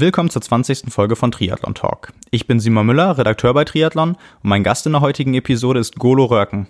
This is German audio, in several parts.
Willkommen zur 20. Folge von Triathlon Talk. Ich bin Simon Müller, Redakteur bei Triathlon und mein Gast in der heutigen Episode ist Golo Röhrken.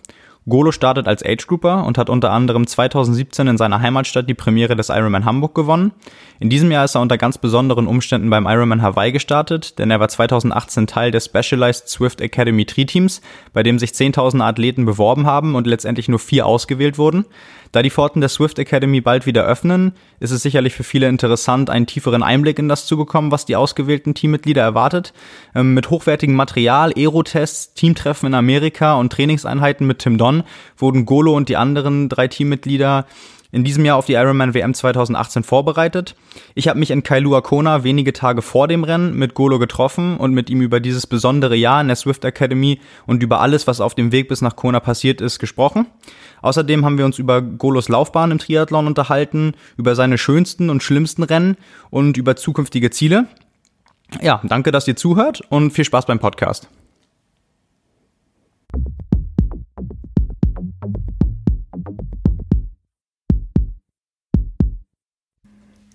Golo startet als Age Grouper und hat unter anderem 2017 in seiner Heimatstadt die Premiere des Ironman Hamburg gewonnen. In diesem Jahr ist er unter ganz besonderen Umständen beim Ironman Hawaii gestartet, denn er war 2018 Teil des Specialized Swift Academy Tri-Teams, bei dem sich 10.000 Athleten beworben haben und letztendlich nur vier ausgewählt wurden. Da die Pforten der Swift Academy bald wieder öffnen, ist es sicherlich für viele interessant, einen tieferen Einblick in das zu bekommen, was die ausgewählten Teammitglieder erwartet. Ähm, mit hochwertigem Material, Aerotests, Teamtreffen in Amerika und Trainingseinheiten mit Tim Don wurden Golo und die anderen drei Teammitglieder in diesem Jahr auf die Ironman WM 2018 vorbereitet. Ich habe mich in Kailua Kona wenige Tage vor dem Rennen mit Golo getroffen und mit ihm über dieses besondere Jahr in der Swift Academy und über alles, was auf dem Weg bis nach Kona passiert ist, gesprochen. Außerdem haben wir uns über Golos Laufbahn im Triathlon unterhalten, über seine schönsten und schlimmsten Rennen und über zukünftige Ziele. Ja, danke, dass ihr zuhört und viel Spaß beim Podcast.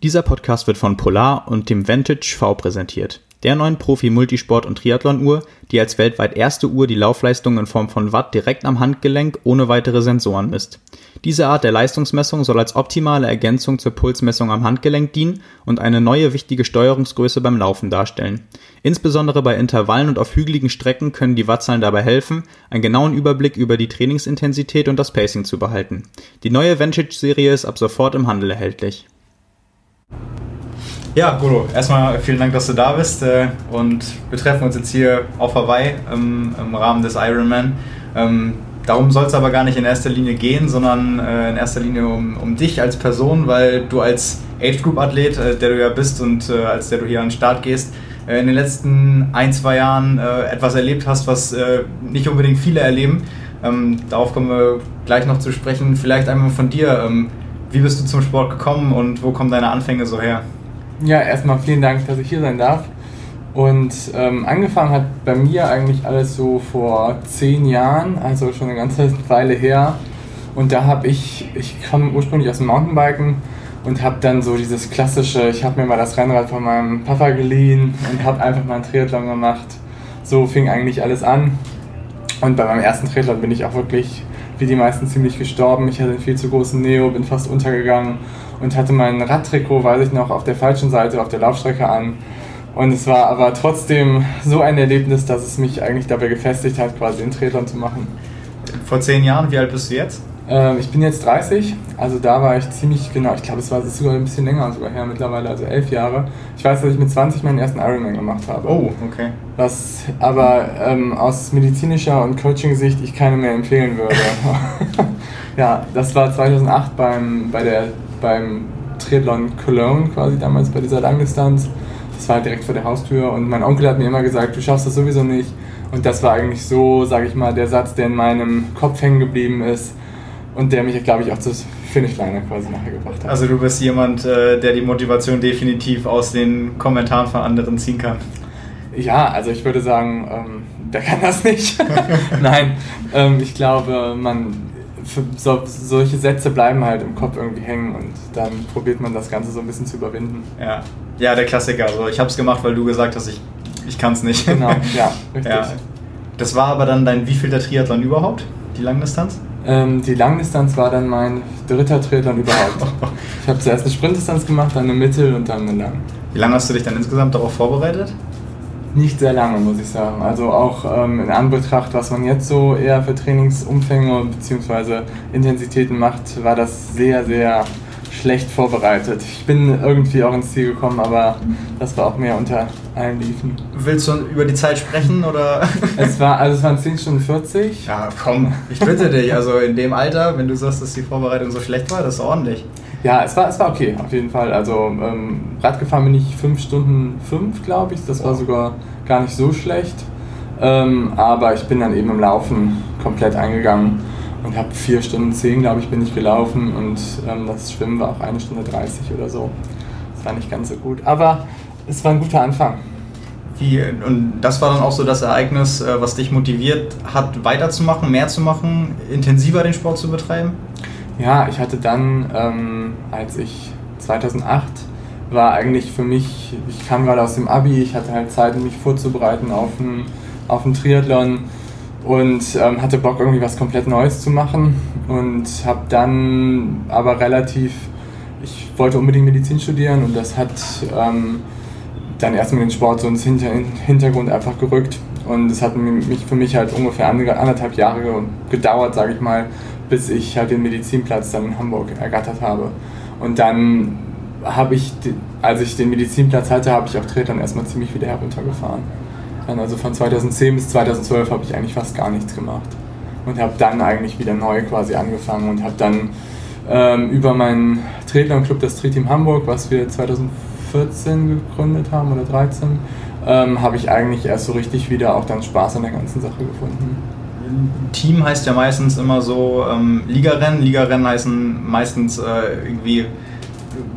Dieser Podcast wird von Polar und dem Vantage V präsentiert der neuen Profi-Multisport- und Triathlon-Uhr, die als weltweit erste Uhr die Laufleistung in Form von Watt direkt am Handgelenk ohne weitere Sensoren misst. Diese Art der Leistungsmessung soll als optimale Ergänzung zur Pulsmessung am Handgelenk dienen und eine neue wichtige Steuerungsgröße beim Laufen darstellen. Insbesondere bei Intervallen und auf hügeligen Strecken können die Wattzahlen dabei helfen, einen genauen Überblick über die Trainingsintensität und das Pacing zu behalten. Die neue Vantage-Serie ist ab sofort im Handel erhältlich. Ja, Golo, erstmal vielen Dank, dass du da bist. Äh, und wir treffen uns jetzt hier auf Hawaii im, im Rahmen des Ironman. Ähm, darum soll es aber gar nicht in erster Linie gehen, sondern äh, in erster Linie um, um dich als Person, weil du als Age Group Athlet, äh, der du ja bist und als der du hier an den Start gehst, in den letzten ein, zwei Jahren etwas erlebt hast, was nicht unbedingt viele erleben. Ähm, darauf kommen wir gleich noch zu sprechen. Vielleicht einmal von dir. Wie bist du zum Sport gekommen und wo kommen deine Anfänge so her? Ja, erstmal vielen Dank, dass ich hier sein darf. Und ähm, angefangen hat bei mir eigentlich alles so vor zehn Jahren, also schon eine ganze Weile her. Und da habe ich, ich komme ursprünglich aus dem Mountainbiken und habe dann so dieses klassische, ich habe mir mal das Rennrad von meinem Papa geliehen und habe einfach mal einen Triathlon gemacht. So fing eigentlich alles an. Und bei meinem ersten Triathlon bin ich auch wirklich, wie die meisten, ziemlich gestorben. Ich hatte einen viel zu großen Neo, bin fast untergegangen und hatte mein Radtrikot, weiß ich noch, auf der falschen Seite auf der Laufstrecke an. Und es war aber trotzdem so ein Erlebnis, dass es mich eigentlich dabei gefestigt hat, quasi in Triathlon zu machen. Vor zehn Jahren, wie alt bist du jetzt? Ähm, ich bin jetzt 30, also da war ich ziemlich genau, ich glaube, es war sogar ein bisschen länger sogar her mittlerweile, also elf Jahre. Ich weiß, dass ich mit 20 meinen ersten Ironman gemacht habe. Oh, okay. Was aber ähm, aus medizinischer und Coaching-Sicht ich keine mehr empfehlen würde. ja, das war 2008 beim, bei der beim Triathlon Cologne quasi damals bei dieser Langdistanz. Das war direkt vor der Haustür und mein Onkel hat mir immer gesagt, du schaffst das sowieso nicht. Und das war eigentlich so, sage ich mal, der Satz, der in meinem Kopf hängen geblieben ist und der mich, glaube ich, auch zur Finishline quasi nachher gebracht hat. Also du bist jemand, äh, der die Motivation definitiv aus den Kommentaren von anderen ziehen kann. Ja, also ich würde sagen, ähm, der kann das nicht. Nein, ähm, ich glaube, man so, solche Sätze bleiben halt im Kopf irgendwie hängen und dann probiert man das Ganze so ein bisschen zu überwinden. Ja, ja der Klassiker. Also ich habe es gemacht, weil du gesagt hast, ich, ich kann es nicht. Genau, ja, richtig. Ja. Das war aber dann dein wievielter Triathlon überhaupt, die Langdistanz? Ähm, die Langdistanz war dann mein dritter Triathlon überhaupt. ich habe zuerst eine Sprintdistanz gemacht, dann eine Mittel und dann eine Lang. Wie lange hast du dich dann insgesamt darauf vorbereitet? Nicht sehr lange, muss ich sagen. Also auch ähm, in Anbetracht, was man jetzt so eher für Trainingsumfänge bzw. Intensitäten macht, war das sehr, sehr schlecht vorbereitet. Ich bin irgendwie auch ins Ziel gekommen, aber das war auch mehr unter allen Liefen. Willst du über die Zeit sprechen oder? es war also es waren 10 Stunden 40. Ja, komm, ich bitte dich. Also in dem Alter, wenn du sagst, dass die Vorbereitung so schlecht war, das ist ordentlich. Ja, es war, es war okay, auf jeden Fall. Also ähm, Radgefahren bin ich 5 Stunden 5, glaube ich. Das war sogar gar nicht so schlecht. Ähm, aber ich bin dann eben im Laufen komplett eingegangen und habe 4 Stunden 10, glaube ich, bin ich gelaufen und ähm, das Schwimmen war auch 1 Stunde 30 oder so. Das war nicht ganz so gut. Aber es war ein guter Anfang. Wie, und das war dann auch so das Ereignis, äh, was dich motiviert hat, weiterzumachen, mehr zu machen, intensiver den Sport zu betreiben? Ja, ich hatte dann, ähm, als ich 2008 war eigentlich für mich, ich kam gerade aus dem Abi, ich hatte halt Zeit, mich vorzubereiten auf einen, auf einen Triathlon und ähm, hatte Bock, irgendwie was komplett Neues zu machen und habe dann aber relativ, ich wollte unbedingt Medizin studieren und das hat ähm, dann erstmal den Sport so ins Hinter Hintergrund einfach gerückt und es hat mich für mich halt ungefähr anderthalb Jahre gedauert, sage ich mal, bis ich halt den Medizinplatz dann in Hamburg ergattert habe. Und dann habe ich, als ich den Medizinplatz hatte, habe ich auch Triathlon erstmal ziemlich wieder heruntergefahren. Dann also von 2010 bis 2012 habe ich eigentlich fast gar nichts gemacht. Und habe dann eigentlich wieder neu quasi angefangen und habe dann ähm, über meinen Triathlon-Club, das Tri-Team Hamburg, was wir 2014 gegründet haben oder 2013, ähm, habe ich eigentlich erst so richtig wieder auch dann Spaß an der ganzen Sache gefunden. Team heißt ja meistens immer so ähm, Ligarennen. Ligarennen heißen meistens äh, irgendwie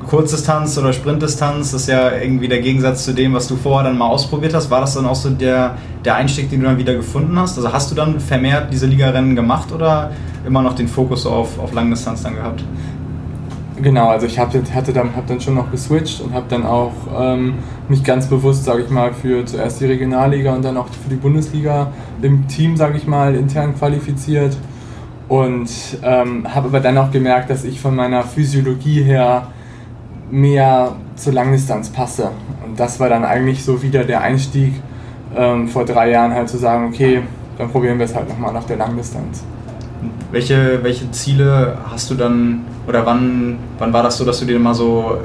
Kurzdistanz oder Sprintdistanz. Das ist ja irgendwie der Gegensatz zu dem, was du vorher dann mal ausprobiert hast. War das dann auch so der, der Einstieg, den du dann wieder gefunden hast? Also hast du dann vermehrt diese Ligarennen gemacht oder immer noch den Fokus auf, auf Langdistanz dann gehabt? Genau, also ich hab, hatte dann, hab dann schon noch geswitcht und habe dann auch ähm, mich ganz bewusst, sage ich mal, für zuerst die Regionalliga und dann auch für die Bundesliga im Team, sage ich mal, intern qualifiziert und ähm, habe aber dann auch gemerkt, dass ich von meiner Physiologie her mehr zur Langdistanz passe. Und das war dann eigentlich so wieder der Einstieg ähm, vor drei Jahren halt zu sagen, okay, dann probieren wir es halt nochmal nach der Langdistanz. Welche, welche Ziele hast du dann, oder wann, wann war das so, dass du dir mal so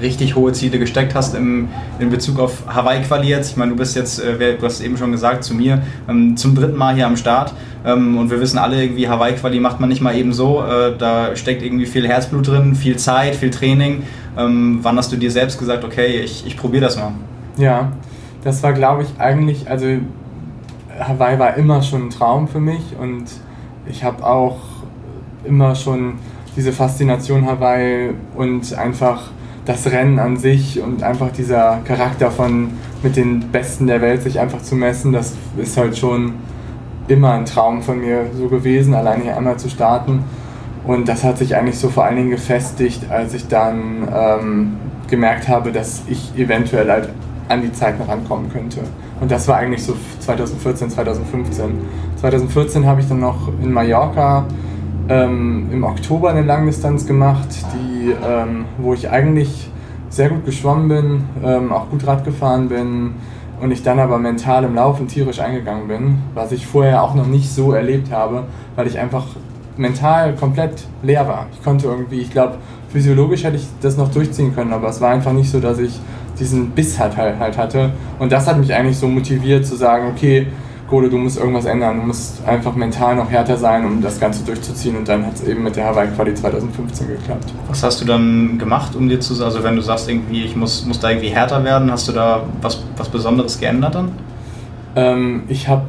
richtig hohe Ziele gesteckt hast im, in Bezug auf Hawaii-Quali jetzt? Ich meine, du bist jetzt, äh, du hast eben schon gesagt, zu mir, ähm, zum dritten Mal hier am Start. Ähm, und wir wissen alle, irgendwie Hawaii-Quali macht man nicht mal eben so. Äh, da steckt irgendwie viel Herzblut drin, viel Zeit, viel Training. Ähm, wann hast du dir selbst gesagt, okay, ich, ich probiere das mal? Ja, das war, glaube ich, eigentlich, also Hawaii war immer schon ein Traum für mich und ich habe auch immer schon diese Faszination Hawaii und einfach das Rennen an sich und einfach dieser Charakter von mit den Besten der Welt sich einfach zu messen, das ist halt schon immer ein Traum von mir so gewesen, alleine hier einmal zu starten. Und das hat sich eigentlich so vor allen Dingen gefestigt, als ich dann ähm, gemerkt habe, dass ich eventuell halt an die Zeiten rankommen könnte. Und das war eigentlich so 2014, 2015. 2014 habe ich dann noch in Mallorca ähm, im Oktober eine Langdistanz gemacht, die, ähm, wo ich eigentlich sehr gut geschwommen bin, ähm, auch gut Rad gefahren bin und ich dann aber mental im Laufen tierisch eingegangen bin, was ich vorher auch noch nicht so erlebt habe, weil ich einfach mental komplett leer war. Ich konnte irgendwie, ich glaube, physiologisch hätte ich das noch durchziehen können, aber es war einfach nicht so, dass ich diesen Biss halt, halt, halt hatte. Und das hat mich eigentlich so motiviert zu sagen, okay, Golo, du musst irgendwas ändern, du musst einfach mental noch härter sein, um das Ganze durchzuziehen und dann hat es eben mit der Hawaii-Quali 2015 geklappt. Was hast du dann gemacht, um dir zu, also wenn du sagst irgendwie, ich muss, muss da irgendwie härter werden, hast du da was, was Besonderes geändert dann? Ähm, ich habe,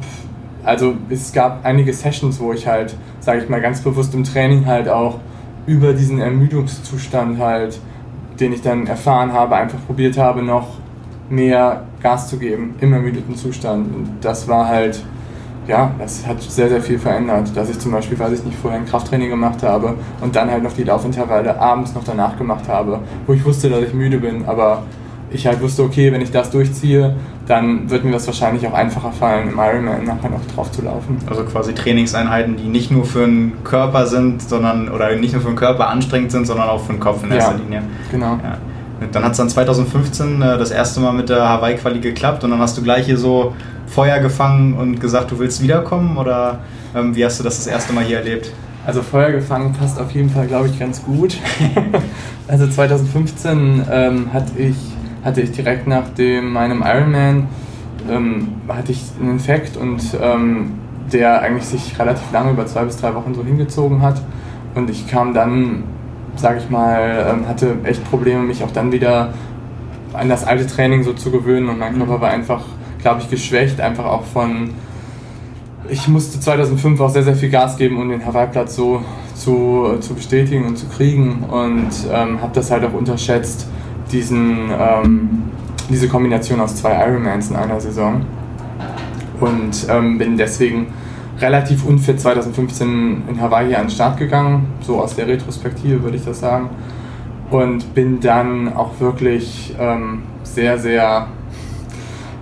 also es gab einige Sessions, wo ich halt, sage ich mal, ganz bewusst im Training halt auch über diesen Ermüdungszustand halt, den ich dann erfahren habe, einfach probiert habe, noch mehr Gas zu geben im ermüdeten Zustand. Und das war halt, ja, das hat sehr, sehr viel verändert. Dass ich zum Beispiel, weiß ich nicht, vorher ein Krafttraining gemacht habe und dann halt noch die Laufintervalle abends noch danach gemacht habe, wo ich wusste, dass ich müde bin, aber ich halt wusste, okay, wenn ich das durchziehe, dann wird mir das wahrscheinlich auch einfacher fallen, im Ironman nachher noch drauf zu laufen. Also quasi Trainingseinheiten, die nicht nur für den Körper sind, sondern oder nicht nur für den Körper anstrengend sind, sondern auch für den Kopf in erster ja, Linie. Genau. Ja. Dann hat es dann 2015 äh, das erste Mal mit der Hawaii-Quali geklappt und dann hast du gleich hier so Feuer gefangen und gesagt, du willst wiederkommen oder ähm, wie hast du das das erste Mal hier erlebt? Also Feuer gefangen passt auf jeden Fall, glaube ich, ganz gut. also 2015 ähm, hatte, ich, hatte ich direkt nach dem, meinem Ironman ähm, hatte ich einen Infekt und ähm, der eigentlich sich relativ lange, über zwei bis drei Wochen so hingezogen hat. Und ich kam dann sage ich mal, ähm, hatte echt Probleme, mich auch dann wieder an das alte Training so zu gewöhnen. Und mein Körper war einfach, glaube ich, geschwächt, einfach auch von, ich musste 2005 auch sehr, sehr viel Gas geben, um den Hawaii-Platz so zu, zu bestätigen und zu kriegen. Und ähm, habe das halt auch unterschätzt, diesen, ähm, diese Kombination aus zwei Ironmans in einer Saison und ähm, bin deswegen relativ unfit 2015 in Hawaii an den Start gegangen, so aus der Retrospektive würde ich das sagen. und bin dann auch wirklich ähm, sehr, sehr,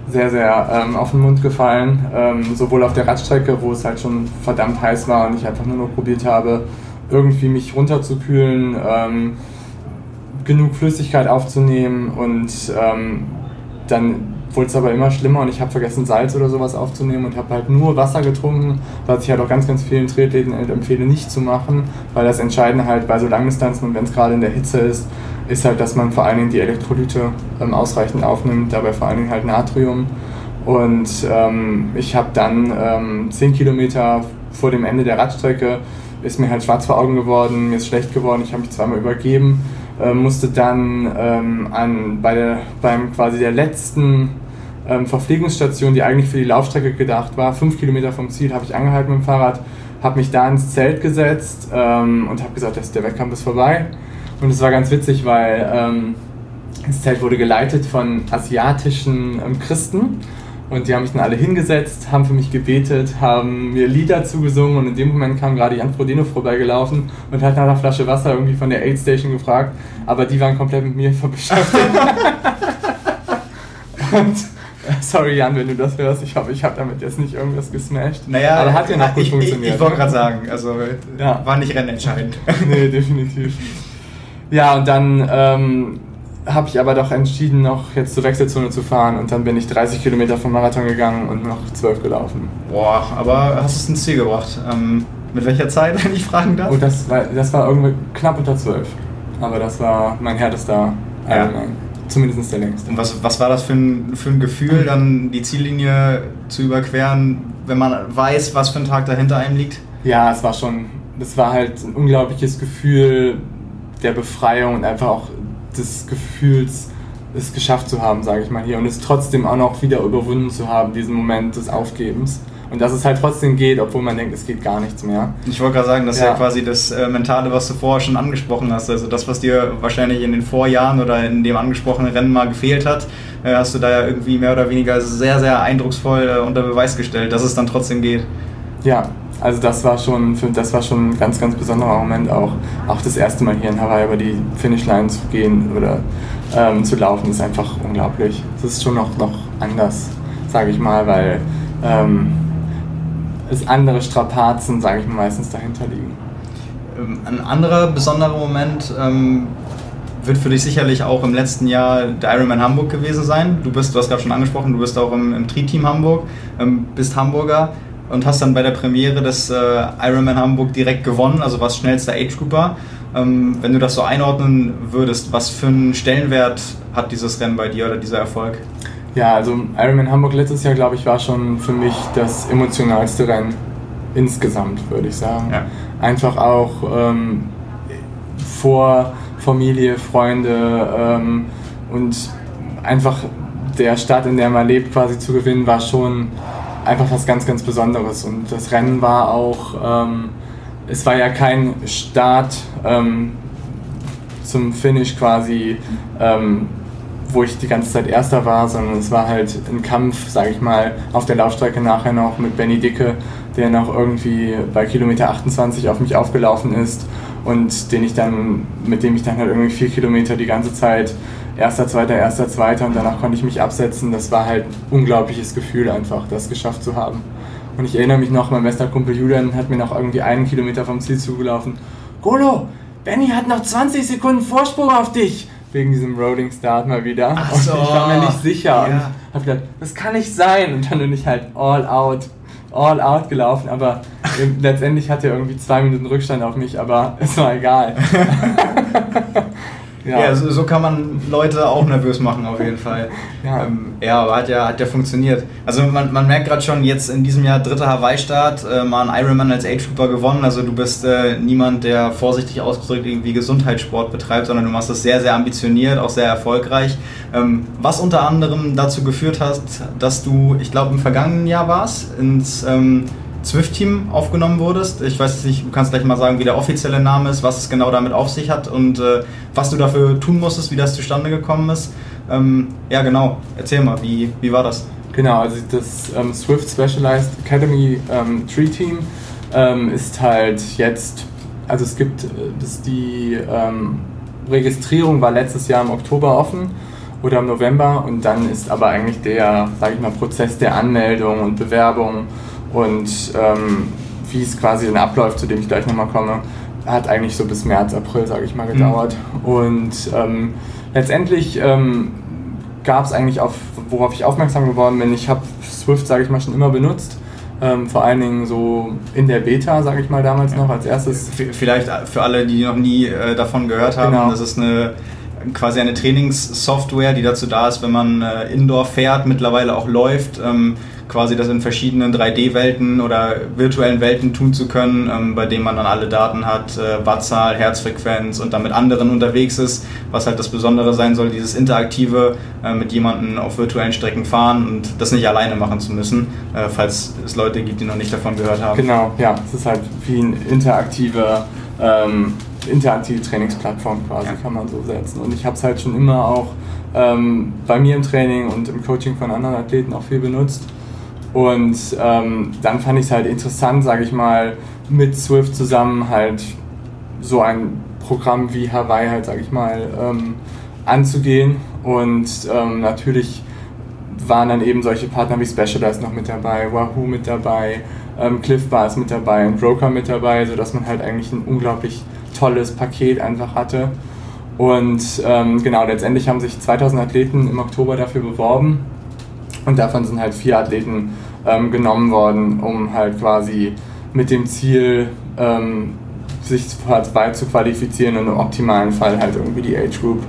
sehr, sehr ähm, auf den Mund gefallen. Ähm, sowohl auf der Radstrecke, wo es halt schon verdammt heiß war und ich einfach nur noch probiert habe, irgendwie mich runterzukühlen, ähm, genug Flüssigkeit aufzunehmen und ähm, dann wurde es aber immer schlimmer und ich habe vergessen Salz oder sowas aufzunehmen und habe halt nur Wasser getrunken, was ich halt auch ganz, ganz vielen Triathleten empfehle nicht zu machen, weil das Entscheidende halt bei so Langdistanzen und wenn es gerade in der Hitze ist, ist halt, dass man vor allen Dingen die Elektrolyte ähm, ausreichend aufnimmt, dabei vor allen Dingen halt Natrium. Und ähm, ich habe dann ähm, 10 Kilometer vor dem Ende der Radstrecke ist mir halt schwarz vor Augen geworden, mir ist schlecht geworden, ich habe mich zweimal übergeben, äh, musste dann ähm, an, bei der, beim quasi der letzten ähm, Verpflegungsstation, die eigentlich für die Laufstrecke gedacht war, fünf Kilometer vom Ziel, habe ich angehalten mit dem Fahrrad, habe mich da ins Zelt gesetzt ähm, und habe gesagt, dass der Wettkampf ist vorbei. Und es war ganz witzig, weil ähm, das Zelt wurde geleitet von asiatischen ähm, Christen und die haben mich dann alle hingesetzt, haben für mich gebetet, haben mir Lieder zugesungen und in dem Moment kam gerade Jan Frodeno vorbeigelaufen und hat nach einer Flasche Wasser irgendwie von der Aid Station gefragt, aber die waren komplett mit mir beschäftigt. und Sorry Jan, wenn du das hörst, ich hoffe, ich habe damit jetzt nicht irgendwas gesmashed. Naja, aber hat ja noch gut ich, funktioniert. Ich, ich wollte gerade sagen, also ja. war nicht rennentscheidend. nee, definitiv. Ja, und dann ähm, habe ich aber doch entschieden, noch jetzt zur Wechselzone zu fahren und dann bin ich 30 Kilometer vom Marathon gegangen und noch 12 gelaufen. Boah, aber hast es ins Ziel gebracht. Ähm, mit welcher Zeit, wenn ich fragen darf? Oh, das war, das war irgendwie knapp unter 12. Aber das war mein härtester ja. Zumindest der längste. Und was, was war das für ein, für ein Gefühl, dann die Ziellinie zu überqueren, wenn man weiß, was für ein Tag dahinter einem liegt? Ja, es war schon, das war halt ein unglaubliches Gefühl der Befreiung und einfach auch des Gefühls, es geschafft zu haben, sage ich mal hier, und es trotzdem auch noch wieder überwunden zu haben, diesen Moment des Aufgebens. Und dass es halt trotzdem geht, obwohl man denkt, es geht gar nichts mehr. Ich wollte gerade sagen, das ist ja. ja quasi das äh, Mentale, was du vorher schon angesprochen hast. Also das, was dir wahrscheinlich in den Vorjahren oder in dem angesprochenen Rennen mal gefehlt hat, äh, hast du da ja irgendwie mehr oder weniger sehr, sehr eindrucksvoll äh, unter Beweis gestellt, dass es dann trotzdem geht. Ja, also das war schon, das war schon ein ganz, ganz besonderer Moment auch. Auch das erste Mal hier in Hawaii über die Finishline zu gehen oder ähm, zu laufen, ist einfach unglaublich. Es ist schon noch, noch anders, sage ich mal, weil ähm, es andere Strapazen, sage ich mal, meistens dahinter liegen. Ähm, ein anderer besonderer Moment ähm, wird für dich sicherlich auch im letzten Jahr der Ironman Hamburg gewesen sein. Du bist, du hast gerade schon angesprochen, du bist auch im, im Tri-Team Hamburg, ähm, bist Hamburger und hast dann bei der Premiere des äh, Ironman Hamburg direkt gewonnen, also warst schnellster Age Grouper. Ähm, wenn du das so einordnen würdest, was für einen Stellenwert hat dieses Rennen bei dir oder dieser Erfolg? Ja, also Ironman Hamburg letztes Jahr, glaube ich, war schon für mich das emotionalste Rennen insgesamt, würde ich sagen. Ja. Einfach auch ähm, vor Familie, Freunde ähm, und einfach der Stadt, in der man lebt, quasi zu gewinnen, war schon einfach was ganz, ganz Besonderes. Und das Rennen war auch, ähm, es war ja kein Start ähm, zum Finish quasi, ähm, wo ich die ganze Zeit Erster war, sondern es war halt ein Kampf, sage ich mal, auf der Laufstrecke nachher noch mit Benny Dicke, der noch irgendwie bei Kilometer 28 auf mich aufgelaufen ist und den ich dann, mit dem ich dann halt irgendwie vier Kilometer die ganze Zeit erster, zweiter, erster, zweiter und danach konnte ich mich absetzen. Das war halt ein unglaubliches Gefühl einfach, das geschafft zu haben. Und ich erinnere mich noch, mein bester Kumpel Julian hat mir noch irgendwie einen Kilometer vom Ziel zugelaufen. Golo, Benny hat noch 20 Sekunden Vorsprung auf dich. Wegen diesem Rolling Start mal wieder. Ach so. Und ich war mir nicht sicher ja. und habe gedacht, das kann nicht sein. Und dann bin ich halt all out, all out gelaufen. Aber letztendlich hatte er irgendwie zwei Minuten Rückstand auf mich, aber es war egal. Ja, ja so, so, kann man Leute auch nervös machen, auf jeden Fall. Ja, ähm, ja aber hat ja, hat ja funktioniert. Also man, man merkt gerade schon, jetzt in diesem Jahr dritter Hawaii-Start, äh, mal ein Ironman als Age Trooper gewonnen. Also du bist äh, niemand, der vorsichtig ausgedrückt irgendwie Gesundheitssport betreibt, sondern du machst das sehr, sehr ambitioniert, auch sehr erfolgreich. Ähm, was unter anderem dazu geführt hat, dass du, ich glaube im vergangenen Jahr warst, ins... Ähm, Zwift-Team aufgenommen wurdest. Ich weiß nicht, du kannst gleich mal sagen, wie der offizielle Name ist, was es genau damit auf sich hat und äh, was du dafür tun musstest, wie das zustande gekommen ist. Ähm, ja, genau. Erzähl mal, wie, wie war das? Genau, also das ähm, Swift Specialized Academy ähm, Tree Team ähm, ist halt jetzt, also es gibt, äh, das die ähm, Registrierung war letztes Jahr im Oktober offen oder im November und dann ist aber eigentlich der, sage ich mal, Prozess der Anmeldung und Bewerbung und ähm, wie es quasi dann abläuft, zu dem ich gleich nochmal komme, hat eigentlich so bis März, April, sage ich mal, mhm. gedauert. Mhm. Und ähm, letztendlich ähm, gab es eigentlich auf, worauf ich aufmerksam geworden bin, ich habe Swift, sage ich mal, schon immer benutzt. Ähm, vor allen Dingen so in der Beta, sage ich mal damals ja. noch als erstes. Vielleicht für alle, die noch nie äh, davon gehört haben, genau. das ist eine quasi eine Trainingssoftware, die dazu da ist, wenn man äh, Indoor fährt, mittlerweile auch läuft, ähm, quasi das in verschiedenen 3D-Welten oder virtuellen Welten tun zu können, ähm, bei denen man dann alle Daten hat, äh, Wattzahl, Herzfrequenz und dann mit anderen unterwegs ist, was halt das Besondere sein soll, dieses interaktive äh, mit jemandem auf virtuellen Strecken fahren und das nicht alleine machen zu müssen, äh, falls es Leute gibt, die noch nicht davon gehört haben. Genau, ja, es ist halt wie ein interaktiver ähm, interaktive Trainingsplattform quasi, ja. kann man so setzen. Und ich habe es halt schon immer auch ähm, bei mir im Training und im Coaching von anderen Athleten auch viel benutzt. Und ähm, dann fand ich es halt interessant, sage ich mal, mit Swift zusammen halt so ein Programm wie Hawaii halt, sage ich mal, ähm, anzugehen. Und ähm, natürlich waren dann eben solche Partner wie Specialized noch mit dabei, Wahoo mit dabei, ähm, Cliff Bar ist mit dabei und Broker mit dabei, sodass man halt eigentlich ein unglaublich tolles Paket einfach hatte. Und ähm, genau, letztendlich haben sich 2000 Athleten im Oktober dafür beworben und davon sind halt vier Athleten ähm, genommen worden, um halt quasi mit dem Ziel, ähm, sich weit zu qualifizieren und im optimalen Fall halt irgendwie die Age Group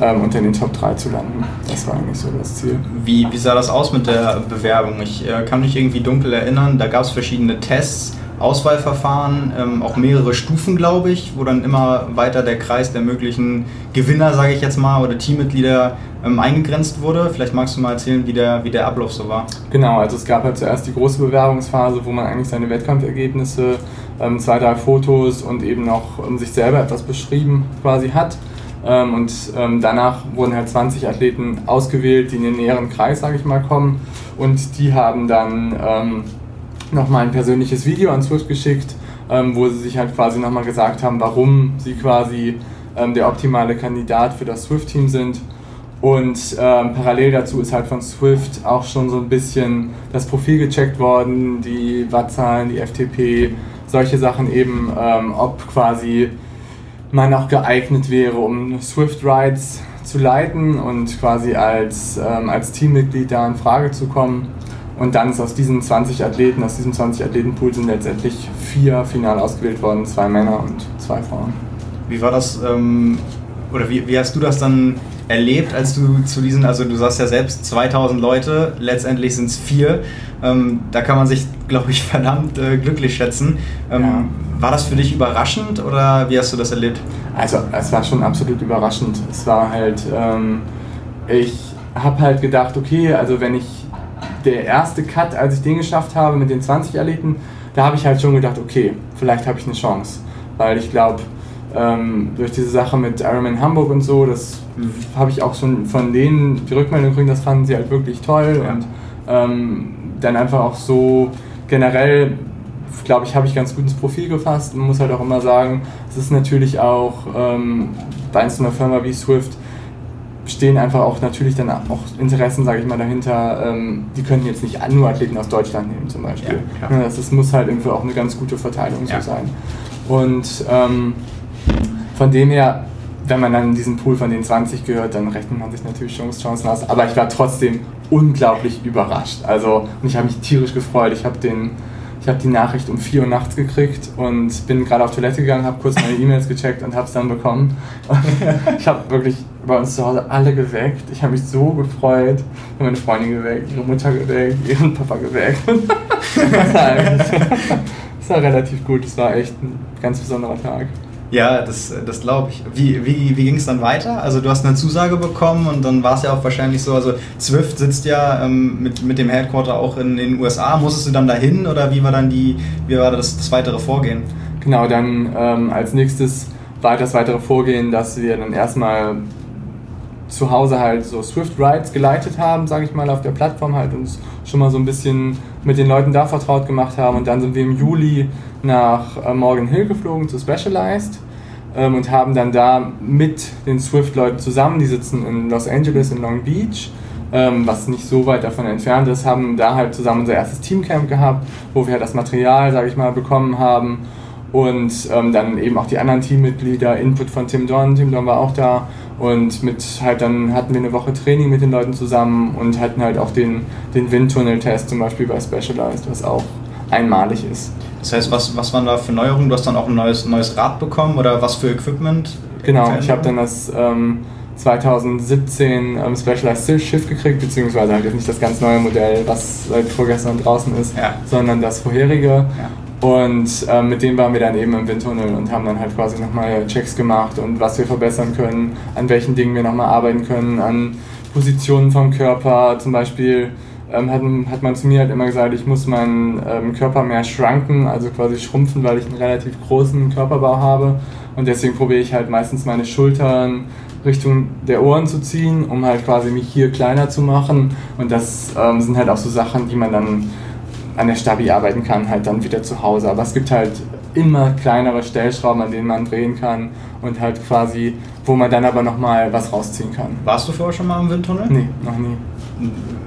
ähm, unter den Top 3 zu landen. Das war eigentlich so das Ziel. Wie, wie sah das aus mit der Bewerbung? Ich äh, kann mich irgendwie dunkel erinnern, da gab es verschiedene Tests Auswahlverfahren, ähm, auch mehrere Stufen, glaube ich, wo dann immer weiter der Kreis der möglichen Gewinner, sage ich jetzt mal, oder Teammitglieder ähm, eingegrenzt wurde. Vielleicht magst du mal erzählen, wie der, wie der Ablauf so war. Genau, also es gab halt zuerst die große Bewerbungsphase, wo man eigentlich seine Wettkampfergebnisse, ähm, zwei, drei Fotos und eben noch ähm, sich selber etwas beschrieben quasi hat. Ähm, und ähm, danach wurden halt 20 Athleten ausgewählt, die in den näheren Kreis, sage ich mal, kommen. Und die haben dann nochmal ein persönliches Video an Swift geschickt, ähm, wo sie sich halt quasi nochmal gesagt haben, warum sie quasi ähm, der optimale Kandidat für das Swift-Team sind. Und ähm, parallel dazu ist halt von Swift auch schon so ein bisschen das Profil gecheckt worden, die Wattzahlen, die FTP, solche Sachen eben, ähm, ob quasi man auch geeignet wäre, um Swift Rides zu leiten und quasi als, ähm, als Teammitglied da in Frage zu kommen. Und dann ist aus diesen 20 Athleten, aus diesem 20 Athletenpool sind letztendlich vier final ausgewählt worden, zwei Männer und zwei Frauen. Wie war das, ähm, oder wie, wie hast du das dann erlebt, als du zu diesen, also du sagst ja selbst 2000 Leute, letztendlich sind es vier. Ähm, da kann man sich, glaube ich, verdammt äh, glücklich schätzen. Ähm, ja. War das für dich überraschend oder wie hast du das erlebt? Also, es war schon absolut überraschend. Es war halt, ähm, ich habe halt gedacht, okay, also wenn ich der erste Cut, als ich den geschafft habe mit den 20 Athleten, da habe ich halt schon gedacht, okay, vielleicht habe ich eine Chance. Weil ich glaube, ähm, durch diese Sache mit Ironman Hamburg und so, das habe ich auch schon von denen die Rückmeldung gekriegt, das fanden sie halt wirklich toll. Ja. Und ähm, dann einfach auch so generell, glaube ich, habe ich ganz gut ins Profil gefasst. Man muss halt auch immer sagen, es ist natürlich auch ähm, bei einer Firma wie Swift stehen einfach auch natürlich dann auch Interessen, sage ich mal, dahinter. Ähm, die können jetzt nicht nur Athleten aus Deutschland nehmen zum Beispiel. Ja, das, das, muss halt irgendwie auch eine ganz gute Verteilung so sein. Und ähm, von dem her, wenn man dann in diesen Pool von den 20 gehört, dann rechnet man sich natürlich Chancen aus. Aber ich war trotzdem unglaublich überrascht. Also, und ich habe mich tierisch gefreut. Ich habe den ich habe die Nachricht um 4 Uhr nachts gekriegt und bin gerade auf Toilette gegangen, habe kurz meine E-Mails gecheckt und habe es dann bekommen. ich habe wirklich bei uns zu Hause alle geweckt. Ich habe mich so gefreut. Ich habe meine Freundin geweckt, ihre Mutter geweckt, ihren Papa geweckt. das, war das war relativ gut. Das war echt ein ganz besonderer Tag. Ja, das, das glaube ich. Wie, wie, wie ging es dann weiter? Also du hast eine Zusage bekommen und dann war es ja auch wahrscheinlich so, also Zwift sitzt ja ähm, mit, mit dem Headquarter auch in, in den USA. Musstest du dann dahin oder wie war dann die, wie war das, das weitere Vorgehen? Genau, dann ähm, als nächstes war das weitere Vorgehen, dass wir dann erstmal zu Hause halt so Swift Rides geleitet haben, sage ich mal, auf der Plattform halt uns schon mal so ein bisschen mit den Leuten da vertraut gemacht haben. Und dann sind wir im Juli nach äh, Morgan Hill geflogen zu Specialized ähm, und haben dann da mit den Swift-Leuten zusammen, die sitzen in Los Angeles, in Long Beach, ähm, was nicht so weit davon entfernt ist, haben da halt zusammen unser erstes Teamcamp gehabt, wo wir halt das Material, sage ich mal, bekommen haben. Und ähm, dann eben auch die anderen Teammitglieder, Input von Tim Don, Tim Don war auch da und mit halt dann hatten wir eine Woche Training mit den Leuten zusammen und hatten halt auch den, den Windtunnel-Test zum Beispiel bei Specialized, was auch einmalig ist. Das heißt, was, was waren da für Neuerungen? Du hast dann auch ein neues, neues Rad bekommen oder was für Equipment? Genau, ich habe dann das ähm, 2017 ähm, Specialized Schiff gekriegt, beziehungsweise halt jetzt nicht das ganz neue Modell, was seit vorgestern draußen ist, ja. sondern das vorherige. Ja. Und ähm, mit dem waren wir dann eben im Windtunnel und haben dann halt quasi nochmal Checks gemacht und was wir verbessern können, an welchen Dingen wir nochmal arbeiten können, an Positionen vom Körper, zum Beispiel ähm, hat, hat man zu mir halt immer gesagt, ich muss meinen ähm, Körper mehr schranken, also quasi schrumpfen, weil ich einen relativ großen Körperbau habe. Und deswegen probiere ich halt meistens meine Schultern Richtung der Ohren zu ziehen, um halt quasi mich hier kleiner zu machen. Und das ähm, sind halt auch so Sachen, die man dann an der Stabi arbeiten kann, halt dann wieder zu Hause. Aber es gibt halt immer kleinere Stellschrauben, an denen man drehen kann und halt quasi, wo man dann aber nochmal was rausziehen kann. Warst du vorher schon mal im Windtunnel? Nee, noch nie.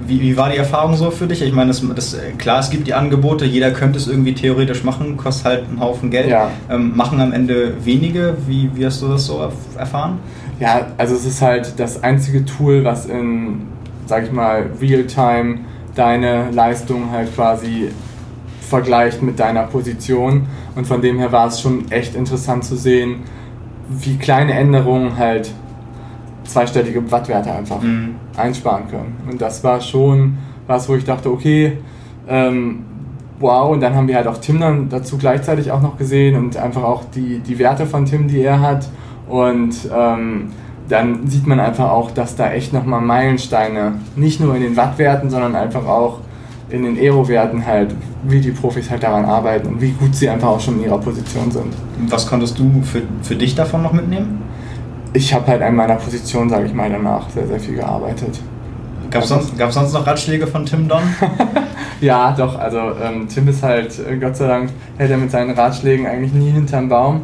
Wie, wie war die Erfahrung so für dich? Ich meine, das, das, klar, es gibt die Angebote, jeder könnte es irgendwie theoretisch machen, kostet halt einen Haufen Geld. Ja. Ähm, machen am Ende wenige. Wie, wie hast du das so erfahren? Ja, also es ist halt das einzige Tool, was in, sag ich mal, Realtime deine Leistung halt quasi vergleicht mit deiner Position. Und von dem her war es schon echt interessant zu sehen, wie kleine Änderungen halt zweistellige Wattwerte einfach mhm. einsparen können. Und das war schon was, wo ich dachte, okay, ähm, wow, und dann haben wir halt auch Tim dann dazu gleichzeitig auch noch gesehen und einfach auch die, die Werte von Tim, die er hat. Und ähm, dann sieht man einfach auch, dass da echt nochmal Meilensteine, nicht nur in den Wattwerten, sondern einfach auch in den Aero-Werten halt, wie die Profis halt daran arbeiten und wie gut sie einfach auch schon in ihrer Position sind. Was konntest du für, für dich davon noch mitnehmen? Ich habe halt an meiner Position, sage ich mal, danach sehr, sehr viel gearbeitet. Gab es sonst, sonst noch Ratschläge von Tim Don? ja, doch. Also ähm, Tim ist halt, äh, Gott sei Dank, hält er mit seinen Ratschlägen eigentlich nie hinterm Baum.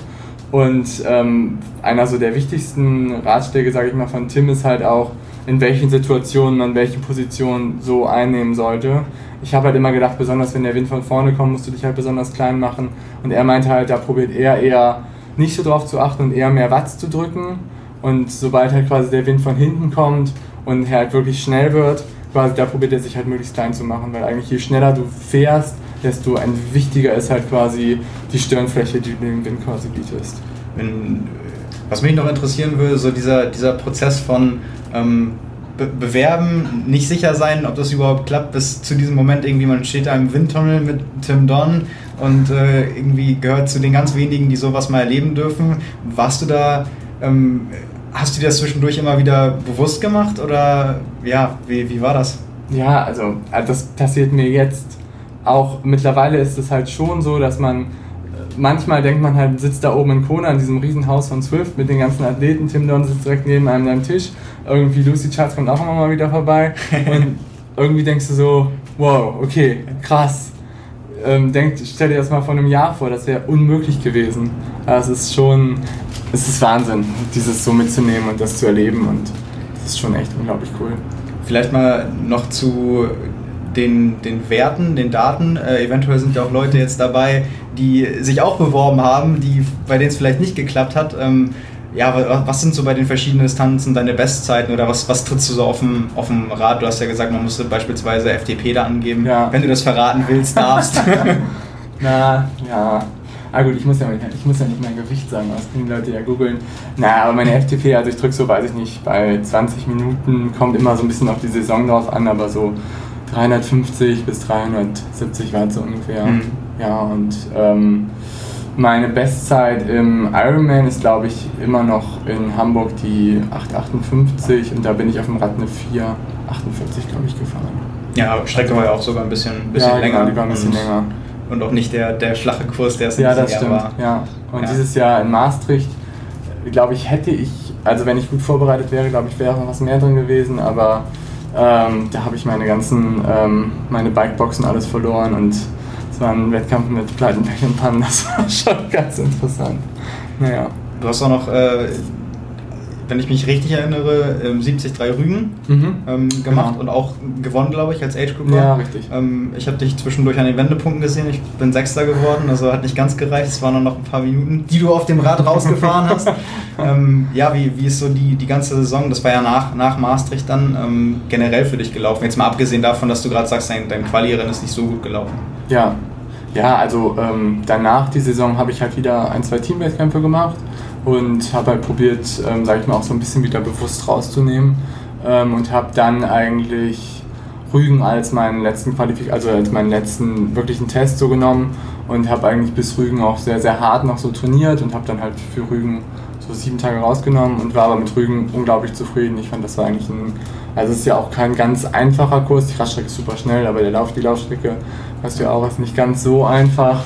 Und ähm, einer so der wichtigsten Ratschläge, sage ich mal, von Tim ist halt auch, in welchen Situationen man welche Position so einnehmen sollte. Ich habe halt immer gedacht, besonders wenn der Wind von vorne kommt, musst du dich halt besonders klein machen. Und er meinte halt, da probiert er eher nicht so drauf zu achten und eher mehr Watts zu drücken. Und sobald halt quasi der Wind von hinten kommt und er halt wirklich schnell wird, quasi da probiert er sich halt möglichst klein zu machen, weil eigentlich je schneller du fährst, desto ein wichtiger ist halt quasi die Stirnfläche, die du dem Wind quasi bietest. Wenn, was mich noch interessieren würde, so dieser, dieser Prozess von ähm, be bewerben, nicht sicher sein, ob das überhaupt klappt, bis zu diesem Moment irgendwie, man steht da im Windtunnel mit Tim Don und äh, irgendwie gehört zu den ganz wenigen, die sowas mal erleben dürfen. Warst du da, ähm, hast du dir das zwischendurch immer wieder bewusst gemacht oder ja, wie, wie war das? Ja, also äh, das passiert mir jetzt auch mittlerweile ist es halt schon so, dass man manchmal denkt man halt, sitzt da oben in Kona in diesem Riesenhaus von Swift mit den ganzen Athleten. Tim Don sitzt direkt neben einem am Tisch. Irgendwie Lucy Charles kommt auch immer mal wieder vorbei. Und irgendwie denkst du so, wow, okay, krass. Ähm, denk, stell dir das mal vor einem Jahr vor, das wäre unmöglich gewesen. Es ist schon, es ist Wahnsinn, dieses so mitzunehmen und das zu erleben. Und das ist schon echt unglaublich cool. Vielleicht mal noch zu den, den Werten, den Daten. Äh, eventuell sind ja auch Leute jetzt dabei, die sich auch beworben haben, die, bei denen es vielleicht nicht geklappt hat. Ähm, ja, was sind so bei den verschiedenen Distanzen deine Bestzeiten oder was, was trittst du so auf dem, auf dem Rad? Du hast ja gesagt, man musste beispielsweise FTP da angeben. Ja. Wenn du das verraten willst, darfst. Na, ja. Ah gut, ich muss, ja, ich muss ja nicht mein Gewicht sagen, das können die Leute ja googeln. Na, aber meine FTP, also ich drücke so, weiß ich nicht, bei 20 Minuten, kommt immer so ein bisschen auf die Saison drauf an, aber so 350 bis 370 Watt so ungefähr. Mhm. Ja, und ähm, meine Bestzeit im Ironman ist, glaube ich, immer noch in Hamburg die 858 und da bin ich auf dem Rad eine 448, glaube ich, gefahren. Ja, Strecke war ja auch sogar ein bisschen, bisschen ja, länger. Ja, die war ein bisschen länger. Und auch nicht der, der flache Kurs, der es ja, das stimmt. war. Ja, und ja. dieses Jahr in Maastricht, glaube ich, hätte ich, also wenn ich gut vorbereitet wäre, glaube ich, wäre noch was mehr drin gewesen, aber ähm, da habe ich meine ganzen, ähm, meine Bikeboxen alles verloren und es war ein Wettkampf mit Pleiten, und Pannen. Das war schon ganz interessant. Naja. Du hast auch noch äh, wenn ich mich richtig erinnere, 73 Rügen mhm. ähm, gemacht genau. und auch gewonnen, glaube ich, als Age Group. Ja, richtig. Ähm, ich habe dich zwischendurch an den Wendepunkten gesehen. Ich bin Sechster geworden, also hat nicht ganz gereicht. Es waren noch ein paar Minuten, die du auf dem Rad rausgefahren hast. ähm, ja, wie, wie ist so die, die ganze Saison? Das war ja nach, nach Maastricht dann ähm, generell für dich gelaufen. Jetzt mal abgesehen davon, dass du gerade sagst, dein, dein Quali-Rennen ist nicht so gut gelaufen. Ja, ja, also ähm, danach die Saison habe ich halt wieder ein, zwei Teamwettkämpfe gemacht und habe halt probiert, ähm, sage ich mal, auch so ein bisschen wieder bewusst rauszunehmen ähm, und habe dann eigentlich Rügen als meinen letzten Qualifik also als meinen letzten wirklichen Test so genommen und habe eigentlich bis Rügen auch sehr, sehr hart noch so trainiert und habe dann halt für Rügen so sieben Tage rausgenommen und war aber mit Rügen unglaublich zufrieden. Ich fand, das war eigentlich ein, also es ist ja auch kein ganz einfacher Kurs, die Radstrecke ist super schnell, aber der Lauf, die Laufstrecke, weißt du ja auch, ist nicht ganz so einfach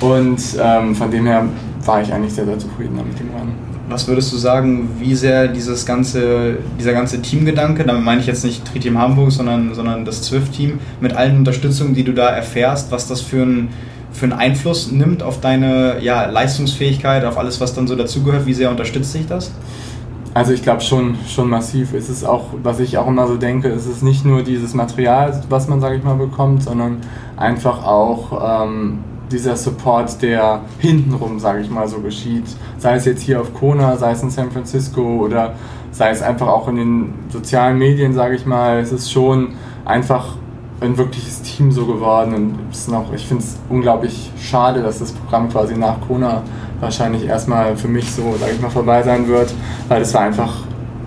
und ähm, von dem her war ich eigentlich sehr, sehr zufrieden mit dem Rennen. Was würdest du sagen, wie sehr dieses ganze, dieser ganze Teamgedanke, damit meine ich jetzt nicht Tri-Team Hamburg, sondern, sondern das Zwift-Team, mit allen Unterstützungen, die du da erfährst, was das für einen für einen Einfluss nimmt auf deine ja, Leistungsfähigkeit, auf alles, was dann so dazugehört? Wie sehr unterstützt sich das? Also ich glaube schon, schon massiv. Es ist auch, was ich auch immer so denke, es ist nicht nur dieses Material, was man, sage ich mal, bekommt, sondern einfach auch ähm, dieser Support, der hintenrum, sage ich mal, so geschieht. Sei es jetzt hier auf Kona, sei es in San Francisco oder sei es einfach auch in den sozialen Medien, sage ich mal. Es ist schon einfach ein wirkliches Team so geworden und es ist noch, ich finde es unglaublich schade, dass das Programm quasi nach Kona wahrscheinlich erstmal für mich so, sage ich mal, vorbei sein wird, weil es war einfach,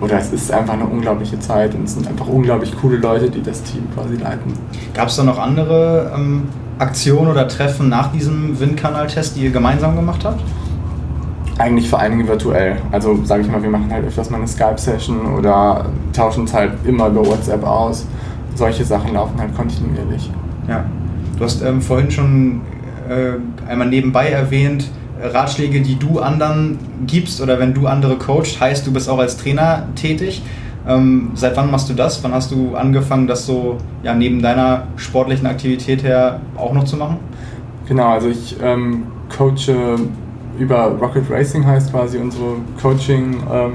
oder es ist einfach eine unglaubliche Zeit und es sind einfach unglaublich coole Leute, die das Team quasi leiten. Gab es da noch andere ähm, Aktionen oder Treffen nach diesem Windkanal-Test, die ihr gemeinsam gemacht habt? Eigentlich vor allen Dingen virtuell. Also sage ich mal, wir machen halt öfters mal eine Skype-Session oder tauschen es halt immer über WhatsApp aus. Solche Sachen laufen halt kontinuierlich. Ja. Du hast ähm, vorhin schon äh, einmal nebenbei erwähnt, Ratschläge, die du anderen gibst oder wenn du andere coachst, heißt du bist auch als Trainer tätig. Ähm, seit wann machst du das? Wann hast du angefangen, das so ja, neben deiner sportlichen Aktivität her auch noch zu machen? Genau, also ich ähm, coache über Rocket Racing heißt quasi unsere Coaching, ähm,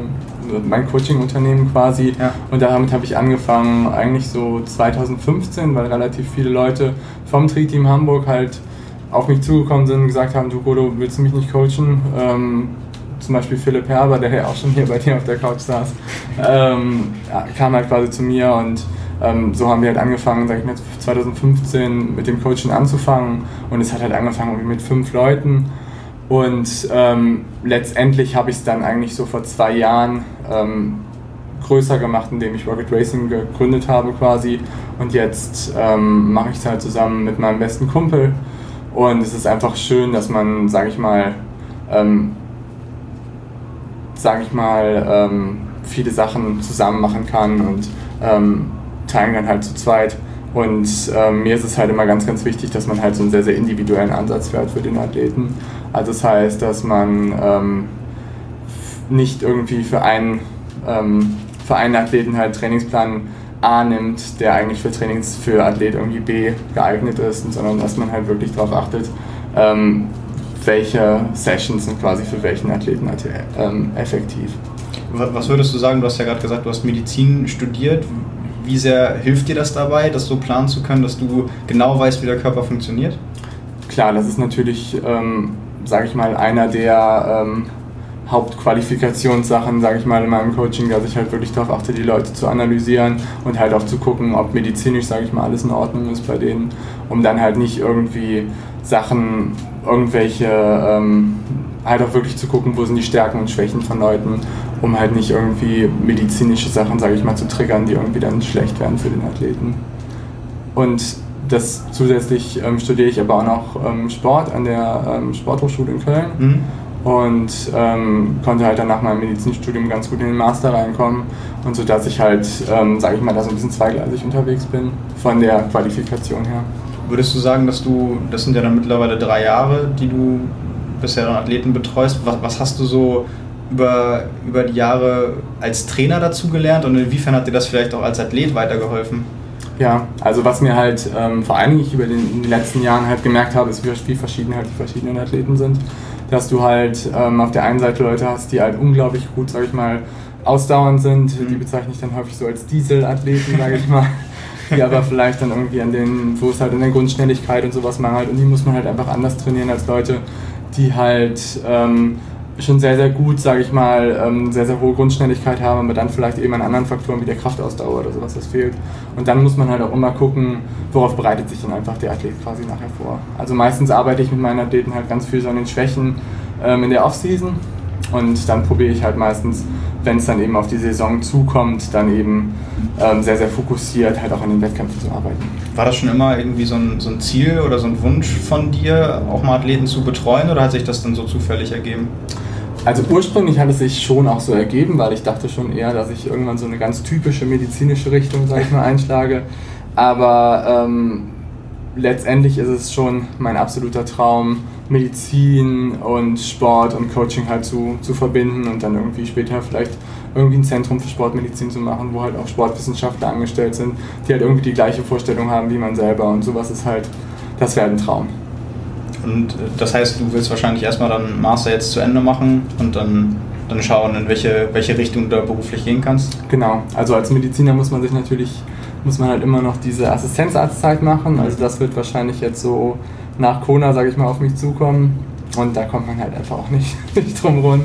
mein Coaching-Unternehmen quasi. Ja. Und damit habe ich angefangen, eigentlich so 2015, weil relativ viele Leute vom Tri-Team Hamburg halt auf mich zugekommen sind und gesagt haben, du Godo, willst du mich nicht coachen? Ähm, zum Beispiel Philipp Herber, der ja auch schon hier bei dir auf der Couch saß, ähm, kam halt quasi zu mir und ähm, so haben wir halt angefangen, sag ich mal, 2015 mit dem Coaching anzufangen und es hat halt angefangen mit fünf Leuten und ähm, letztendlich habe ich es dann eigentlich so vor zwei Jahren ähm, größer gemacht, indem ich Rocket Racing gegründet habe quasi und jetzt ähm, mache ich es halt zusammen mit meinem besten Kumpel und es ist einfach schön, dass man, sage ich mal, ähm, sage ich mal, ähm, viele Sachen zusammen machen kann und ähm, teilen dann halt zu zweit. Und ähm, mir ist es halt immer ganz, ganz wichtig, dass man halt so einen sehr, sehr individuellen Ansatz fährt für den Athleten. Also das heißt, dass man ähm, nicht irgendwie für einen, ähm, für einen Athleten halt Trainingsplan A nimmt, der eigentlich für Trainings für Athlet irgendwie B geeignet ist, sondern dass man halt wirklich darauf achtet, ähm, welche Sessions sind quasi für welchen Athleten ähm, effektiv. Was würdest du sagen? Du hast ja gerade gesagt, du hast Medizin studiert. Wie sehr hilft dir das dabei, das so planen zu können, dass du genau weißt, wie der Körper funktioniert? Klar, das ist natürlich, ähm, sage ich mal, einer der ähm, Hauptqualifikationssachen, sage ich mal, in meinem Coaching, dass ich halt wirklich darauf achte, die Leute zu analysieren und halt auch zu gucken, ob medizinisch, sage ich mal, alles in Ordnung ist bei denen, um dann halt nicht irgendwie Sachen, irgendwelche, ähm, halt auch wirklich zu gucken, wo sind die Stärken und Schwächen von Leuten, um halt nicht irgendwie medizinische Sachen, sage ich mal, zu triggern, die irgendwie dann schlecht werden für den Athleten. Und das zusätzlich ähm, studiere ich aber auch noch ähm, Sport an der ähm, Sporthochschule in Köln. Mhm und ähm, konnte halt dann nach meinem Medizinstudium ganz gut in den Master reinkommen und so dass ich halt, ähm, sage ich mal, da so ein bisschen zweigleisig unterwegs bin von der Qualifikation her. Würdest du sagen, dass du, das sind ja dann mittlerweile drei Jahre, die du bisher dann Athleten betreust, was, was hast du so über, über die Jahre als Trainer dazu gelernt und inwiefern hat dir das vielleicht auch als Athlet weitergeholfen? Ja, also was mir halt ähm, vor allem ich über den, in den letzten Jahren halt gemerkt habe, ist, wie verschieden halt die verschiedenen Athleten sind. dass du halt ähm, auf der einen Seite Leute hast, die halt unglaublich gut, sag ich mal, ausdauernd sind. Mhm. Die bezeichne ich dann häufig so als Dieselathleten, sage ich mal. die aber vielleicht dann irgendwie an den, wo es halt in der Grundschnelligkeit und sowas mangelt. Und die muss man halt einfach anders trainieren als Leute, die halt ähm, schon sehr, sehr gut, sage ich mal, ähm, sehr, sehr hohe Grundschnelligkeit haben, aber dann vielleicht eben an anderen Faktoren wie der Kraftausdauer oder sowas, das fehlt. Und dann muss man halt auch immer gucken, worauf bereitet sich dann einfach der Athlet quasi nachher vor. Also meistens arbeite ich mit meinen Athleten halt ganz viel so an den Schwächen ähm, in der Offseason und dann probiere ich halt meistens, wenn es dann eben auf die Saison zukommt, dann eben ähm, sehr, sehr fokussiert halt auch an den Wettkämpfen zu arbeiten. War das schon immer irgendwie so ein, so ein Ziel oder so ein Wunsch von dir, auch mal Athleten zu betreuen oder hat sich das dann so zufällig ergeben? Also ursprünglich hat es sich schon auch so ergeben, weil ich dachte schon eher, dass ich irgendwann so eine ganz typische medizinische Richtung, sage ich mal, einschlage. Aber ähm, letztendlich ist es schon mein absoluter Traum, Medizin und Sport und Coaching halt zu, zu verbinden und dann irgendwie später vielleicht irgendwie ein Zentrum für Sportmedizin zu machen, wo halt auch Sportwissenschaftler angestellt sind, die halt irgendwie die gleiche Vorstellung haben wie man selber und sowas ist halt, das wäre ein Traum. Und äh, das heißt, du willst wahrscheinlich erstmal dann Master jetzt zu Ende machen und dann, dann schauen, in welche, welche Richtung du da beruflich gehen kannst? Genau, also als Mediziner muss man sich natürlich, muss man halt immer noch diese Assistenzarztzeit machen. Also das wird wahrscheinlich jetzt so nach Kona, sage ich mal, auf mich zukommen. Und da kommt man halt einfach auch nicht, nicht drum rum.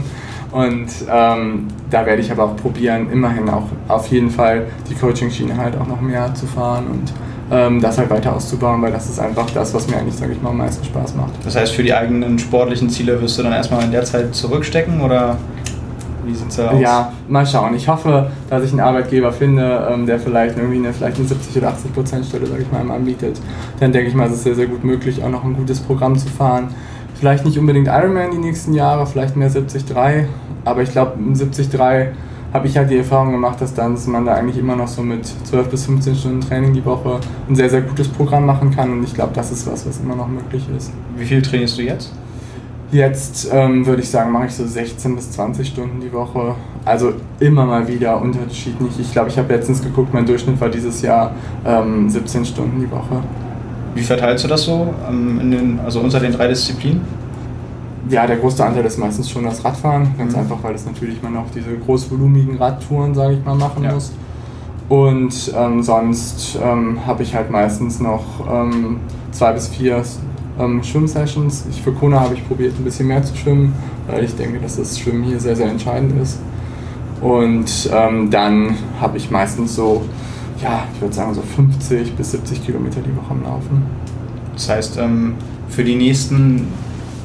Und ähm, da werde ich aber auch probieren, immerhin auch auf jeden Fall die Coaching-Schiene halt auch noch mehr zu fahren und ähm, das halt weiter auszubauen, weil das ist einfach das, was mir eigentlich, sage ich mal, am meisten Spaß macht. Das heißt, für die eigenen sportlichen Ziele wirst du dann erstmal in der Zeit zurückstecken oder wie sieht es da aus? Ja, mal schauen. Ich hoffe, dass ich einen Arbeitgeber finde, ähm, der vielleicht irgendwie eine, vielleicht eine 70 oder 80 Prozent Stelle, sage ich mal, anbietet. Dann denke ich mal, es ist sehr, sehr gut möglich, auch noch ein gutes Programm zu fahren. Vielleicht nicht unbedingt Ironman die nächsten Jahre, vielleicht mehr 73, aber ich glaube, 73 habe ich halt die Erfahrung gemacht, dass dann man da eigentlich immer noch so mit 12 bis 15 Stunden Training die Woche ein sehr, sehr gutes Programm machen kann. Und ich glaube, das ist was, was immer noch möglich ist. Wie viel trainierst du jetzt? Jetzt ähm, würde ich sagen, mache ich so 16 bis 20 Stunden die Woche. Also immer mal wieder unterschiedlich. Ich glaube, ich habe letztens geguckt, mein Durchschnitt war dieses Jahr ähm, 17 Stunden die Woche. Wie verteilst du das so ähm, den, also unter den drei Disziplinen? ja, der größte Anteil ist meistens schon das Radfahren. Ganz mhm. einfach, weil es natürlich man auch diese großvolumigen Radtouren, sage ich mal, machen ja. muss. Und ähm, sonst ähm, habe ich halt meistens noch ähm, zwei bis vier ähm, Schwimmsessions. Ich, für Kona habe ich probiert, ein bisschen mehr zu schwimmen, weil ich denke, dass das Schwimmen hier sehr, sehr entscheidend ist. Und ähm, dann habe ich meistens so, ja, ich würde sagen so 50 bis 70 Kilometer die Woche am Laufen. Das heißt, ähm, für die nächsten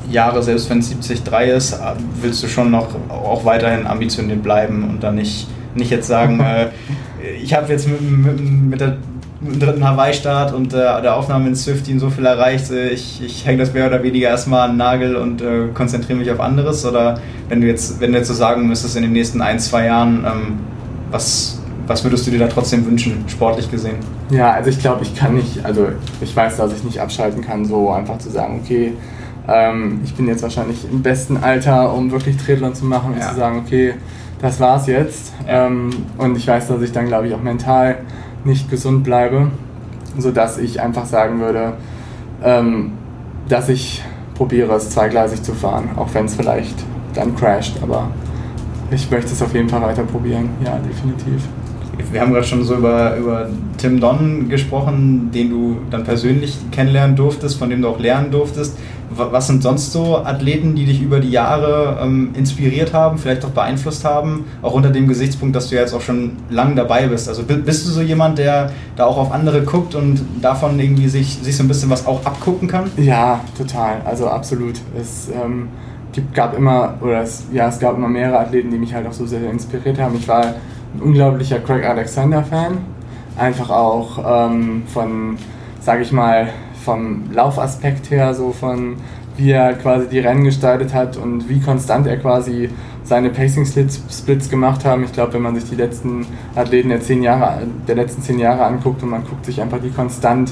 Jahre, selbst wenn es 70-3 ist, willst du schon noch auch weiterhin ambitioniert bleiben und dann nicht, nicht jetzt sagen, äh, ich habe jetzt mit, mit, mit, der, dem dritten Hawaii-Start und äh, der Aufnahme in Swifty so viel erreicht, äh, ich, ich hänge das mehr oder weniger erstmal an den Nagel und äh, konzentriere mich auf anderes? Oder wenn du jetzt, wenn du jetzt so sagen müsstest in den nächsten ein, zwei Jahren, ähm, was, was würdest du dir da trotzdem wünschen, sportlich gesehen? Ja, also ich glaube, ich kann nicht, also ich weiß, dass ich nicht abschalten kann, so einfach zu sagen, okay, ähm, ich bin jetzt wahrscheinlich im besten Alter, um wirklich Triathlon zu machen und ja. zu sagen, okay, das war's jetzt. Ja. Ähm, und ich weiß, dass ich dann, glaube ich, auch mental nicht gesund bleibe, sodass ich einfach sagen würde, ähm, dass ich probiere, es zweigleisig zu fahren, auch wenn es vielleicht dann crasht, aber ich möchte es auf jeden Fall weiter probieren, ja, definitiv. Wir haben gerade schon so über, über Tim Don gesprochen, den du dann persönlich kennenlernen durftest, von dem du auch lernen durftest. Was sind sonst so Athleten, die dich über die Jahre ähm, inspiriert haben, vielleicht auch beeinflusst haben, auch unter dem Gesichtspunkt, dass du jetzt auch schon lange dabei bist? Also bist du so jemand, der da auch auf andere guckt und davon irgendwie sich, sich so ein bisschen was auch abgucken kann? Ja, total. Also absolut. Es ähm, gibt, gab immer, oder es, ja, es gab immer mehrere Athleten, die mich halt auch so sehr inspiriert haben. Ich war ein unglaublicher Craig Alexander-Fan. Einfach auch ähm, von, sage ich mal, vom Laufaspekt her, so von wie er quasi die Rennen gestaltet hat und wie konstant er quasi seine Pacing-Splits gemacht haben. Ich glaube, wenn man sich die letzten Athleten der, zehn Jahre, der letzten zehn Jahre anguckt und man guckt sich einfach die konstant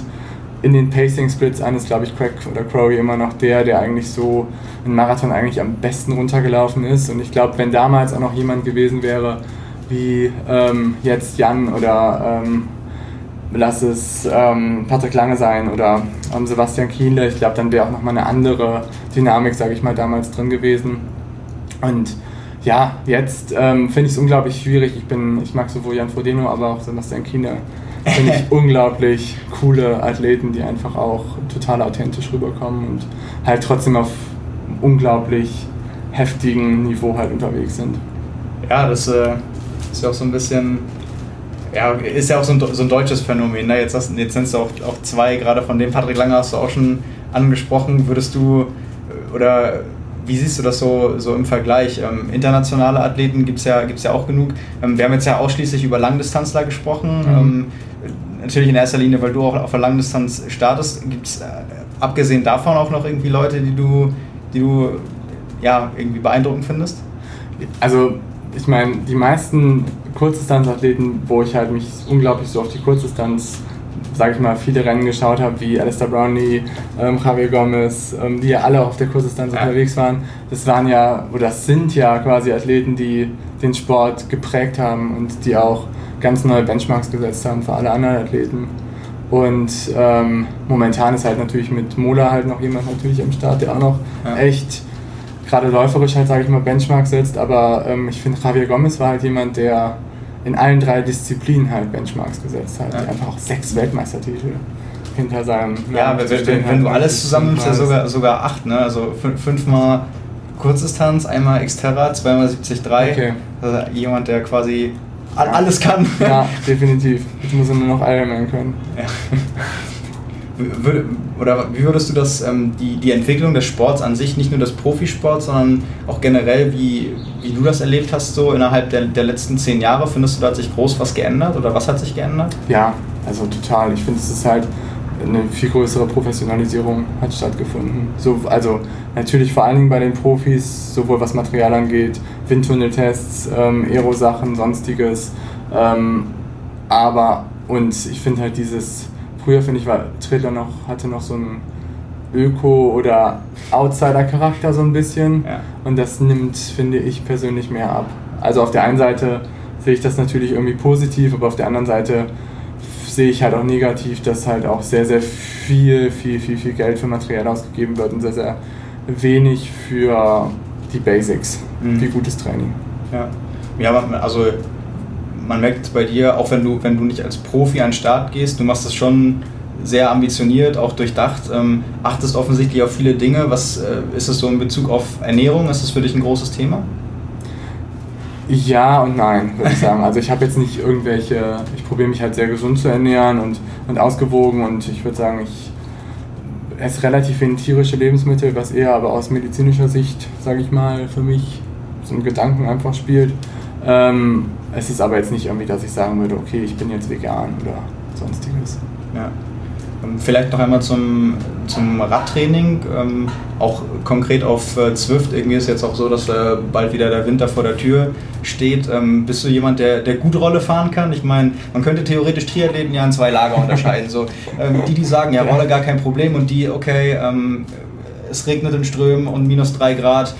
in den Pacing-Splits an, ist, glaube ich, Craig oder Crowley immer noch der, der eigentlich so einen Marathon eigentlich am besten runtergelaufen ist. Und ich glaube, wenn damals auch noch jemand gewesen wäre, wie ähm, jetzt Jan oder ähm, lass es ähm, Patrick Lange sein oder ähm, Sebastian Kienle. Ich glaube, dann wäre auch nochmal eine andere Dynamik, sage ich mal, damals drin gewesen. Und ja, jetzt ähm, finde ich es unglaublich schwierig. Ich, bin, ich mag sowohl Jan Frodeno, aber auch Sebastian Kienle. Finde ich unglaublich coole Athleten, die einfach auch total authentisch rüberkommen und halt trotzdem auf unglaublich heftigen Niveau halt unterwegs sind. Ja, das äh, ist ja auch so ein bisschen ja, ist ja auch so ein, so ein deutsches Phänomen. Ne? Jetzt, hast, jetzt nennst du auch, auch zwei, gerade von dem Patrick Lange hast du auch schon angesprochen. Würdest du, oder wie siehst du das so, so im Vergleich? Ähm, internationale Athleten gibt es ja, gibt's ja auch genug. Ähm, wir haben jetzt ja ausschließlich über Langdistanzler gesprochen. Mhm. Ähm, natürlich in erster Linie, weil du auch auf der Langdistanz startest. Gibt es äh, abgesehen davon auch noch irgendwie Leute, die du, die du ja, irgendwie beeindruckend findest? Also ich meine, die meisten Kurzdistanzathleten, wo ich halt mich unglaublich so auf die Kurzdistanz, sage ich mal, viele Rennen geschaut habe, wie Alistair Brownlee, ähm, Javier Gomez, ähm, die ja alle auf der Kurzdistanz ja. unterwegs waren, das waren ja, oder das sind ja quasi Athleten, die den Sport geprägt haben und die auch ganz neue Benchmarks gesetzt haben für alle anderen Athleten. Und ähm, momentan ist halt natürlich mit Mola halt noch jemand natürlich am Start, der auch noch ja. echt gerade läuferisch halt, sage ich mal, Benchmark setzt, aber ähm, ich finde, Javier Gomez war halt jemand, der in allen drei Disziplinen halt Benchmarks gesetzt hat. Ja. Einfach auch sechs Weltmeistertitel hinter seinem. Ja, wenn, wenn, wenn halt du alles zusammen ja sogar, sogar acht, ne? Also fünfmal Kurzdistanz, einmal Xterra, zweimal 73. Okay. Also jemand, der quasi ja. alles kann. Ja, definitiv. Jetzt muss er nur noch Ironman können. Ja. Oder wie würdest du das, ähm, die, die Entwicklung des Sports an sich, nicht nur des Profisports, sondern auch generell, wie, wie du das erlebt hast, so innerhalb der, der letzten zehn Jahre, findest du, da hat sich groß was geändert oder was hat sich geändert? Ja, also total. Ich finde, es ist halt eine viel größere Professionalisierung hat stattgefunden. So, also natürlich vor allen Dingen bei den Profis, sowohl was Material angeht, Windtunneltests, ähm, Aero-Sachen, sonstiges. Ähm, aber, und ich finde halt dieses früher finde ich, war Triathlon noch, hatte noch so einen Öko- oder Outsider-Charakter so ein bisschen. Ja. Und das nimmt, finde ich persönlich mehr ab. Also auf der einen Seite sehe ich das natürlich irgendwie positiv, aber auf der anderen Seite sehe ich halt auch negativ, dass halt auch sehr, sehr viel, viel, viel, viel Geld für Material ausgegeben wird und sehr, sehr wenig für die Basics, mhm. wie gutes Training. Ja, ja also man merkt bei dir, auch wenn du, wenn du nicht als Profi an den Start gehst, du machst das schon sehr ambitioniert, auch durchdacht, ähm, achtest offensichtlich auf viele Dinge. Was äh, ist es so in Bezug auf Ernährung? Ist das für dich ein großes Thema? Ja und nein, würde ich sagen. Also ich habe jetzt nicht irgendwelche, ich probiere mich halt sehr gesund zu ernähren und, und ausgewogen und ich würde sagen, ich esse relativ wenig tierische Lebensmittel, was eher aber aus medizinischer Sicht, sage ich mal, für mich so ein Gedanken einfach spielt. Ähm, es ist aber jetzt nicht irgendwie, dass ich sagen würde, okay, ich bin jetzt vegan oder sonstiges. Ja. Ähm, vielleicht noch einmal zum, zum Radtraining, ähm, auch konkret auf äh, Zwift. Irgendwie ist jetzt auch so, dass äh, bald wieder der Winter vor der Tür steht. Ähm, bist du jemand, der, der gut Rolle fahren kann? Ich meine, man könnte theoretisch Triathleten ja in zwei Lager unterscheiden. So, ähm, die, die sagen, ja, Rolle gar kein Problem und die, okay, ähm, es regnet in Strömen und minus drei Grad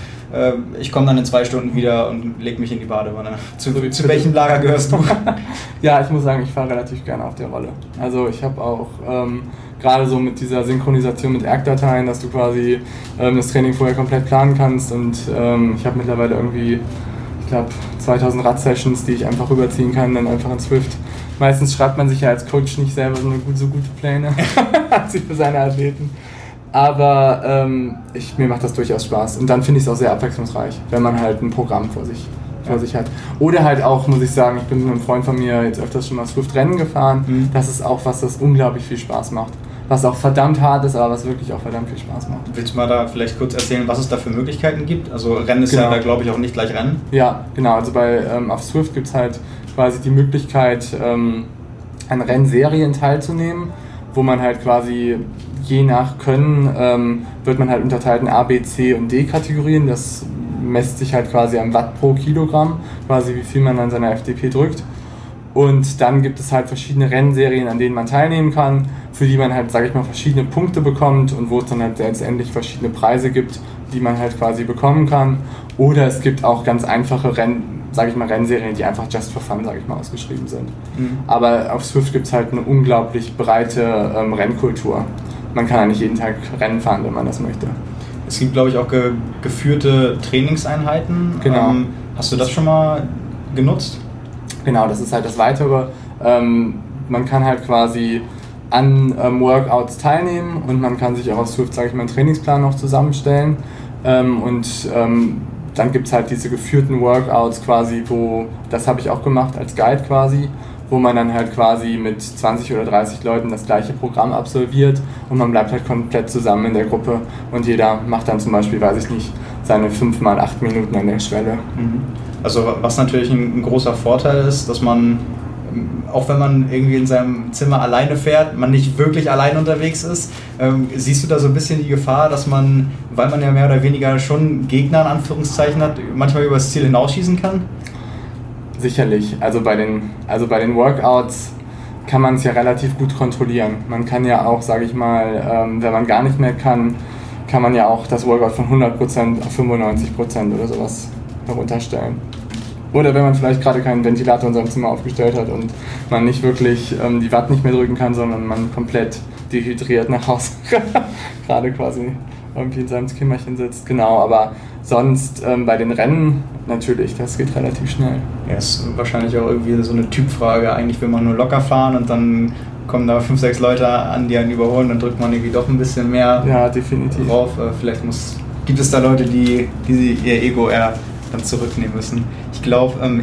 ich komme dann in zwei Stunden wieder und lege mich in die Badewanne. Zu, zu welchem Lager gehörst du? ja, ich muss sagen, ich fahre relativ gerne auf der Rolle. Also ich habe auch ähm, gerade so mit dieser Synchronisation mit ERG-Dateien, dass du quasi ähm, das Training vorher komplett planen kannst und ähm, ich habe mittlerweile irgendwie, ich glaube, 2000 Rad-Sessions, die ich einfach rüberziehen kann, dann einfach in Swift. Meistens schreibt man sich ja als Coach nicht selber so, eine, so gute Pläne, als für seine Athleten. Aber ähm, ich, mir macht das durchaus Spaß. Und dann finde ich es auch sehr abwechslungsreich, wenn man halt ein Programm vor sich, vor sich hat. Oder halt auch, muss ich sagen, ich bin mit einem Freund von mir jetzt öfters schon mal Swift-Rennen gefahren. Mhm. Das ist auch was, das unglaublich viel Spaß macht. Was auch verdammt hart ist, aber was wirklich auch verdammt viel Spaß macht. Willst du mal da vielleicht kurz erzählen, was es da für Möglichkeiten gibt? Also Rennen ist genau. ja da, glaube ich, auch nicht gleich Rennen. Ja, genau. Also bei ähm, auf Swift gibt es halt quasi die Möglichkeit, ähm, an Rennserien teilzunehmen, wo man halt quasi je nach Können ähm, wird man halt unterteilt in A, B, C und D Kategorien. Das messt sich halt quasi am Watt pro Kilogramm, quasi wie viel man an seiner FDP drückt. Und dann gibt es halt verschiedene Rennserien, an denen man teilnehmen kann, für die man halt, sage ich mal, verschiedene Punkte bekommt und wo es dann halt letztendlich verschiedene Preise gibt, die man halt quasi bekommen kann. Oder es gibt auch ganz einfache Rennen, sage ich mal, Rennserien, die einfach just for fun, sage ich mal, ausgeschrieben sind. Mhm. Aber auf Swift gibt es halt eine unglaublich breite ähm, Rennkultur. Man kann eigentlich jeden Tag Rennen fahren, wenn man das möchte. Es gibt, glaube ich, auch ge geführte Trainingseinheiten. Genau. Ähm, hast du das schon mal genutzt? Genau, das ist halt das Weitere. Ähm, man kann halt quasi an ähm, Workouts teilnehmen und man kann sich auch aus Swift, sage ich mal, einen Trainingsplan noch zusammenstellen. Ähm, und ähm, dann gibt es halt diese geführten Workouts quasi, wo, das habe ich auch gemacht als Guide quasi, wo man dann halt quasi mit 20 oder 30 Leuten das gleiche Programm absolviert und man bleibt halt komplett zusammen in der Gruppe und jeder macht dann zum Beispiel, weiß ich nicht, seine 5 mal 8 Minuten an der Schwelle. Mhm. Also was natürlich ein, großer Vorteil ist, dass man auch wenn man irgendwie in seinem Zimmer alleine fährt, man nicht wirklich allein unterwegs ist. Ähm, siehst du da so ein bisschen die Gefahr, dass man, weil man ja mehr oder weniger schon Gegner in Anführungszeichen hat, manchmal übers Ziel hinausschießen kann? Sicherlich. Also bei den, also bei den Workouts kann man es ja relativ gut kontrollieren. Man kann ja auch, sage ich mal, ähm, wenn man gar nicht mehr kann, kann man ja auch das Workout von 100% auf 95% oder sowas herunterstellen. Oder wenn man vielleicht gerade keinen Ventilator in seinem Zimmer aufgestellt hat und man nicht wirklich ähm, die Watt nicht mehr drücken kann, sondern man komplett dehydriert nach Hause gerade quasi irgendwie in seinem Kämmerchen sitzt. Genau, aber sonst ähm, bei den Rennen natürlich, das geht relativ schnell. Ja, ist wahrscheinlich auch irgendwie so eine Typfrage. Eigentlich will man nur locker fahren und dann kommen da fünf, sechs Leute an, die einen überholen, dann drückt man irgendwie doch ein bisschen mehr ja, definitiv. drauf. Äh, vielleicht muss, gibt es da Leute, die, die ihr Ego eher dann zurücknehmen müssen. Ich glaube, ähm,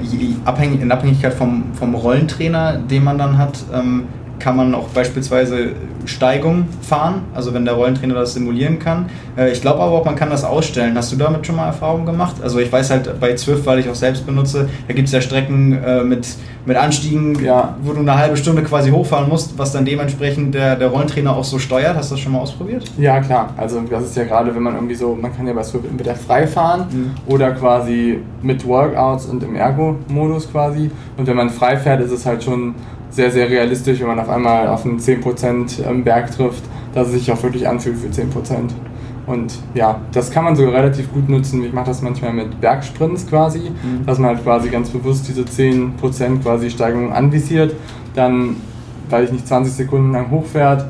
in Abhängigkeit vom, vom Rollentrainer, den man dann hat, ähm, kann man auch beispielsweise Steigung fahren, also wenn der Rollentrainer das simulieren kann. Äh, ich glaube aber auch, man kann das ausstellen. Hast du damit schon mal Erfahrungen gemacht? Also ich weiß halt bei Zwift, weil ich auch selbst benutze, da gibt es ja Strecken äh, mit, mit Anstiegen, ja. wo du eine halbe Stunde quasi hochfahren musst, was dann dementsprechend der, der Rollentrainer auch so steuert. Hast du das schon mal ausprobiert? Ja, klar. Also das ist ja gerade, wenn man irgendwie so, man kann ja bei Zwift entweder frei fahren mhm. oder quasi mit Workouts und im Ergo-Modus quasi. Und wenn man frei fährt, ist es halt schon sehr, sehr realistisch, wenn man auf einmal auf einen 10% ähm, Berg trifft, dass es sich auch wirklich anfühlt für 10%. Und ja, das kann man sogar relativ gut nutzen. Ich mache das manchmal mit Bergsprints quasi, mhm. dass man halt quasi ganz bewusst diese 10% quasi Steigung anvisiert, dann, weil ich nicht 20 Sekunden lang hochfährt,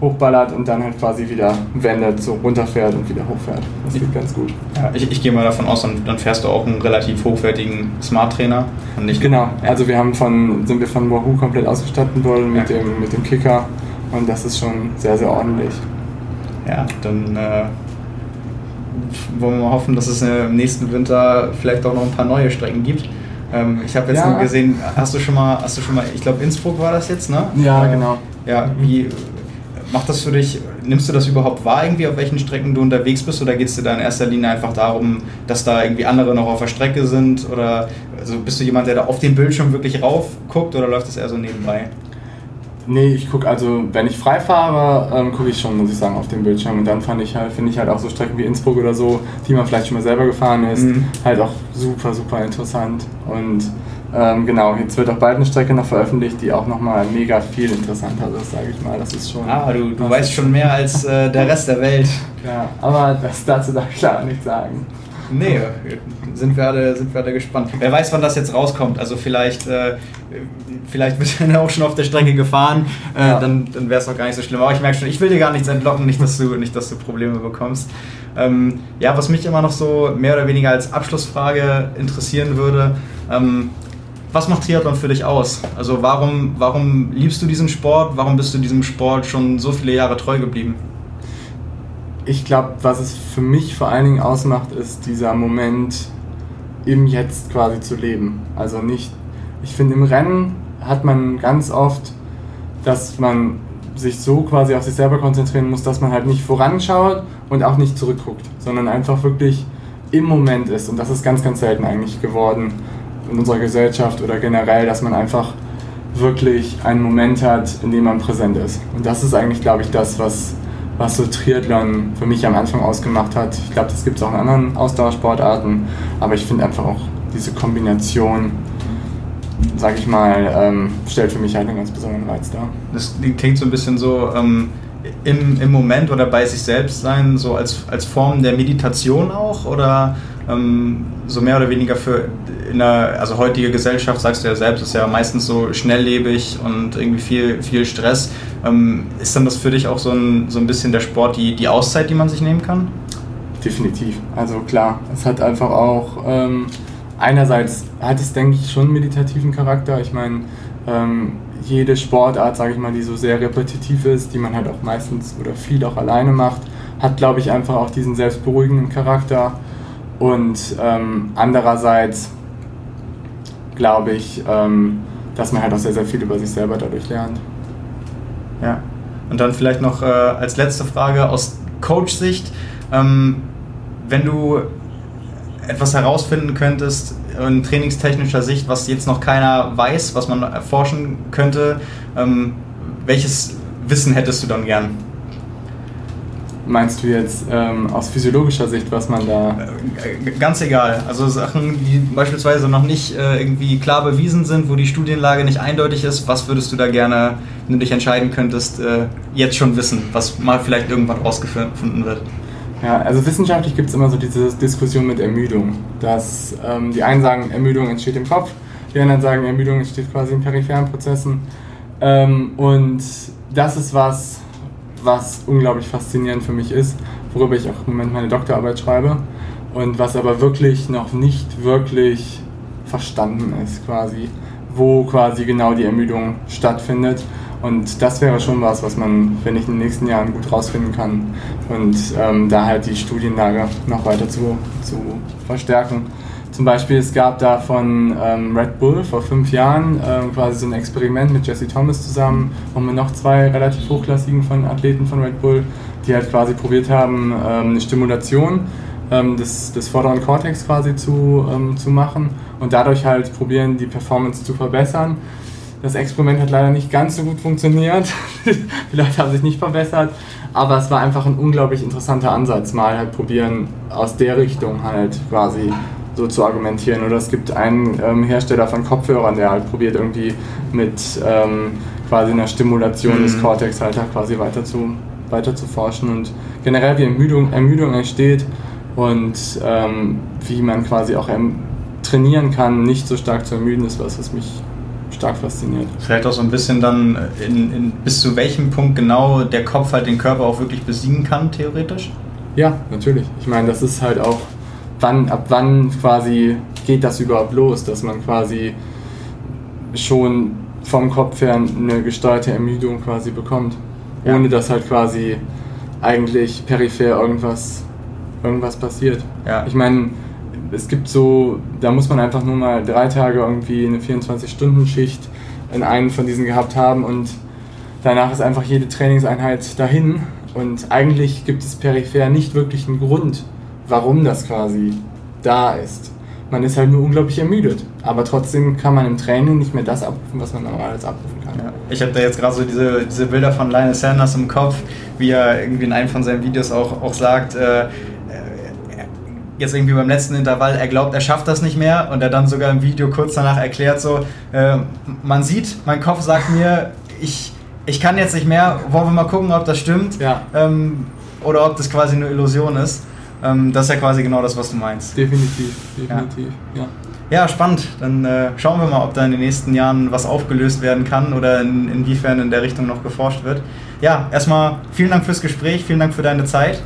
hochballert und dann halt quasi wieder wendet, so runterfährt und wieder hochfährt. Das geht ganz gut. Ja, ich, ich gehe mal davon aus, dann, dann fährst du auch einen relativ hochwertigen Smart Trainer. Und nicht genau, ja. also wir haben von, sind wir von Wahoo komplett ausgestattet worden mit, ja. dem, mit dem Kicker und das ist schon sehr, sehr ordentlich. Ja, dann äh, wollen wir mal hoffen, dass es im nächsten Winter vielleicht auch noch ein paar neue Strecken gibt. Ähm, ich habe jetzt nur gesehen, hast du schon mal, hast du schon mal, ich glaube Innsbruck war das jetzt, ne? Ja, äh, genau. Ja, wie, macht das für dich, nimmst du das überhaupt wahr, irgendwie, auf welchen Strecken du unterwegs bist, oder geht es dir da in erster Linie einfach darum, dass da irgendwie andere noch auf der Strecke sind? Oder also bist du jemand, der da auf den Bildschirm wirklich rauf guckt oder läuft das eher so nebenbei? Nee, ich gucke also, wenn ich frei fahre, ähm, gucke ich schon, muss ich sagen, auf dem Bildschirm. Und dann fand ich halt, finde ich halt auch so Strecken wie Innsbruck oder so, die man vielleicht schon mal selber gefahren ist, mhm. halt auch super, super interessant. Und ähm, genau, jetzt wird auch bald eine Strecke noch veröffentlicht, die auch nochmal mega viel interessanter ist, sage ich mal. Das ist schon. Ah, du, du weißt schon mehr als äh, der Rest der Welt. Ja, aber das dazu darf ich klar nichts sagen. Nee, sind wir, alle, sind wir alle gespannt. Wer weiß, wann das jetzt rauskommt. Also vielleicht, äh, vielleicht wird er auch schon auf der Strecke gefahren. Äh, ja. Dann, dann wäre es auch gar nicht so schlimm. Aber ich merke schon, ich will dir gar nichts entlocken, nicht, dass du, nicht, dass du Probleme bekommst. Ähm, ja, was mich immer noch so mehr oder weniger als Abschlussfrage interessieren würde, ähm, was macht Triathlon für dich aus? Also warum, warum liebst du diesen Sport? Warum bist du diesem Sport schon so viele Jahre treu geblieben? Ich glaube, was es für mich vor allen Dingen ausmacht, ist dieser Moment im Jetzt quasi zu leben. Also nicht, ich finde im Rennen hat man ganz oft, dass man sich so quasi auf sich selber konzentrieren muss, dass man halt nicht voranschaut und auch nicht zurückguckt, sondern einfach wirklich im Moment ist. Und das ist ganz, ganz selten eigentlich geworden in unserer Gesellschaft oder generell, dass man einfach wirklich einen Moment hat, in dem man präsent ist. Und das ist eigentlich, glaube ich, das, was, was so Triathlon für mich am Anfang ausgemacht hat. Ich glaube, das gibt es auch in anderen Ausdauersportarten, aber ich finde einfach auch diese Kombination, sag ich mal, ähm, stellt für mich halt einen ganz besonderen Reiz dar. Das klingt so ein bisschen so, ähm, im, im Moment oder bei sich selbst sein, so als, als Form der Meditation auch oder ähm, so mehr oder weniger für in der also heutige Gesellschaft, sagst du ja selbst, ist ja meistens so schnelllebig und irgendwie viel, viel Stress. Ähm, ist dann das für dich auch so ein, so ein bisschen der Sport, die, die Auszeit, die man sich nehmen kann? Definitiv. Also klar, es hat einfach auch ähm, einerseits hat es, denke ich, schon meditativen Charakter. Ich meine, ähm, jede Sportart, sage ich mal, die so sehr repetitiv ist, die man halt auch meistens oder viel auch alleine macht, hat, glaube ich, einfach auch diesen selbstberuhigenden Charakter. Und ähm, andererseits glaube ich, ähm, dass man halt auch sehr, sehr viel über sich selber dadurch lernt. Ja. Und dann vielleicht noch äh, als letzte Frage aus Coach-Sicht. Ähm, wenn du etwas herausfinden könntest in trainingstechnischer Sicht, was jetzt noch keiner weiß, was man erforschen könnte, ähm, welches Wissen hättest du dann gern? Meinst du jetzt ähm, aus physiologischer Sicht, was man da. Äh, ganz egal. Also Sachen, die beispielsweise noch nicht äh, irgendwie klar bewiesen sind, wo die Studienlage nicht eindeutig ist, was würdest du da gerne, wenn du dich entscheiden könntest, äh, jetzt schon wissen, was mal vielleicht irgendwann rausgefunden wird? Ja, also wissenschaftlich gibt es immer so diese Diskussion mit Ermüdung. Dass ähm, die einen sagen, Ermüdung entsteht im Kopf, die anderen sagen, Ermüdung entsteht quasi in peripheren Prozessen. Ähm, und das ist was, was unglaublich faszinierend für mich ist, worüber ich auch im Moment meine Doktorarbeit schreibe und was aber wirklich noch nicht wirklich verstanden ist quasi, wo quasi genau die Ermüdung stattfindet und das wäre schon was, was man, wenn ich in den nächsten Jahren gut rausfinden kann und ähm, da halt die Studienlage noch weiter zu, zu verstärken. Zum Beispiel, es gab da von ähm, Red Bull vor fünf Jahren ähm, quasi so ein Experiment mit Jesse Thomas zusammen und mit noch zwei relativ hochklassigen von Athleten von Red Bull, die halt quasi probiert haben, ähm, eine Stimulation ähm, des, des vorderen Cortex quasi zu, ähm, zu machen und dadurch halt probieren, die Performance zu verbessern. Das Experiment hat leider nicht ganz so gut funktioniert. die Leute haben sich nicht verbessert. Aber es war einfach ein unglaublich interessanter Ansatz, mal halt probieren, aus der Richtung halt quasi so zu argumentieren. Oder es gibt einen ähm, Hersteller von Kopfhörern, der halt probiert, irgendwie mit ähm, quasi einer Stimulation mhm. des Cortex halt quasi weiter zu, weiter zu forschen. Und generell, wie Ermüdung, Ermüdung entsteht und ähm, wie man quasi auch trainieren kann, nicht so stark zu ermüden, ist was, was mich stark fasziniert. Vielleicht auch so ein bisschen dann, äh, in, in, bis zu welchem Punkt genau der Kopf halt den Körper auch wirklich besiegen kann, theoretisch? Ja, natürlich. Ich meine, das ist halt auch, wann, ab wann quasi geht das überhaupt los, dass man quasi schon vom Kopf her eine gesteuerte Ermüdung quasi bekommt. Ja. Ohne dass halt quasi eigentlich peripher irgendwas, irgendwas passiert. Ja. Ich meine, es gibt so, da muss man einfach nur mal drei Tage irgendwie eine 24-Stunden-Schicht in einem von diesen gehabt haben und danach ist einfach jede Trainingseinheit dahin und eigentlich gibt es peripher nicht wirklich einen Grund, warum das quasi da ist. Man ist halt nur unglaublich ermüdet, aber trotzdem kann man im Training nicht mehr das abrufen, was man normalerweise abrufen kann. Ja. Ich habe da jetzt gerade so diese, diese Bilder von Lionel Sanders im Kopf, wie er irgendwie in einem von seinen Videos auch, auch sagt, äh, jetzt irgendwie beim letzten Intervall, er glaubt, er schafft das nicht mehr und er dann sogar im Video kurz danach erklärt so, äh, man sieht, mein Kopf sagt mir, ich, ich kann jetzt nicht mehr, wollen wir mal gucken, ob das stimmt ja. ähm, oder ob das quasi eine Illusion ist. Ähm, das ist ja quasi genau das, was du meinst. Definitiv, definitiv, ja. ja. Ja, spannend. Dann äh, schauen wir mal, ob da in den nächsten Jahren was aufgelöst werden kann oder in, inwiefern in der Richtung noch geforscht wird. Ja, erstmal vielen Dank fürs Gespräch, vielen Dank für deine Zeit.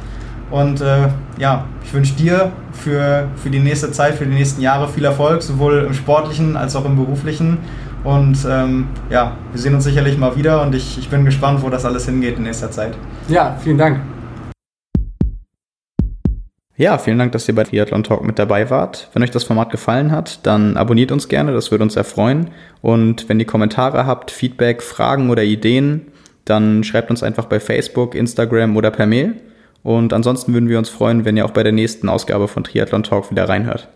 Und äh, ja, ich wünsche dir für, für die nächste Zeit, für die nächsten Jahre viel Erfolg, sowohl im sportlichen als auch im beruflichen. Und ähm, ja, wir sehen uns sicherlich mal wieder und ich, ich bin gespannt, wo das alles hingeht in nächster Zeit. Ja, vielen Dank. Ja, vielen Dank, dass ihr bei Triathlon Talk mit dabei wart. Wenn euch das Format gefallen hat, dann abonniert uns gerne, das würde uns sehr freuen. Und wenn ihr Kommentare habt, Feedback, Fragen oder Ideen, dann schreibt uns einfach bei Facebook, Instagram oder per Mail. Und ansonsten würden wir uns freuen, wenn ihr auch bei der nächsten Ausgabe von Triathlon Talk wieder reinhört.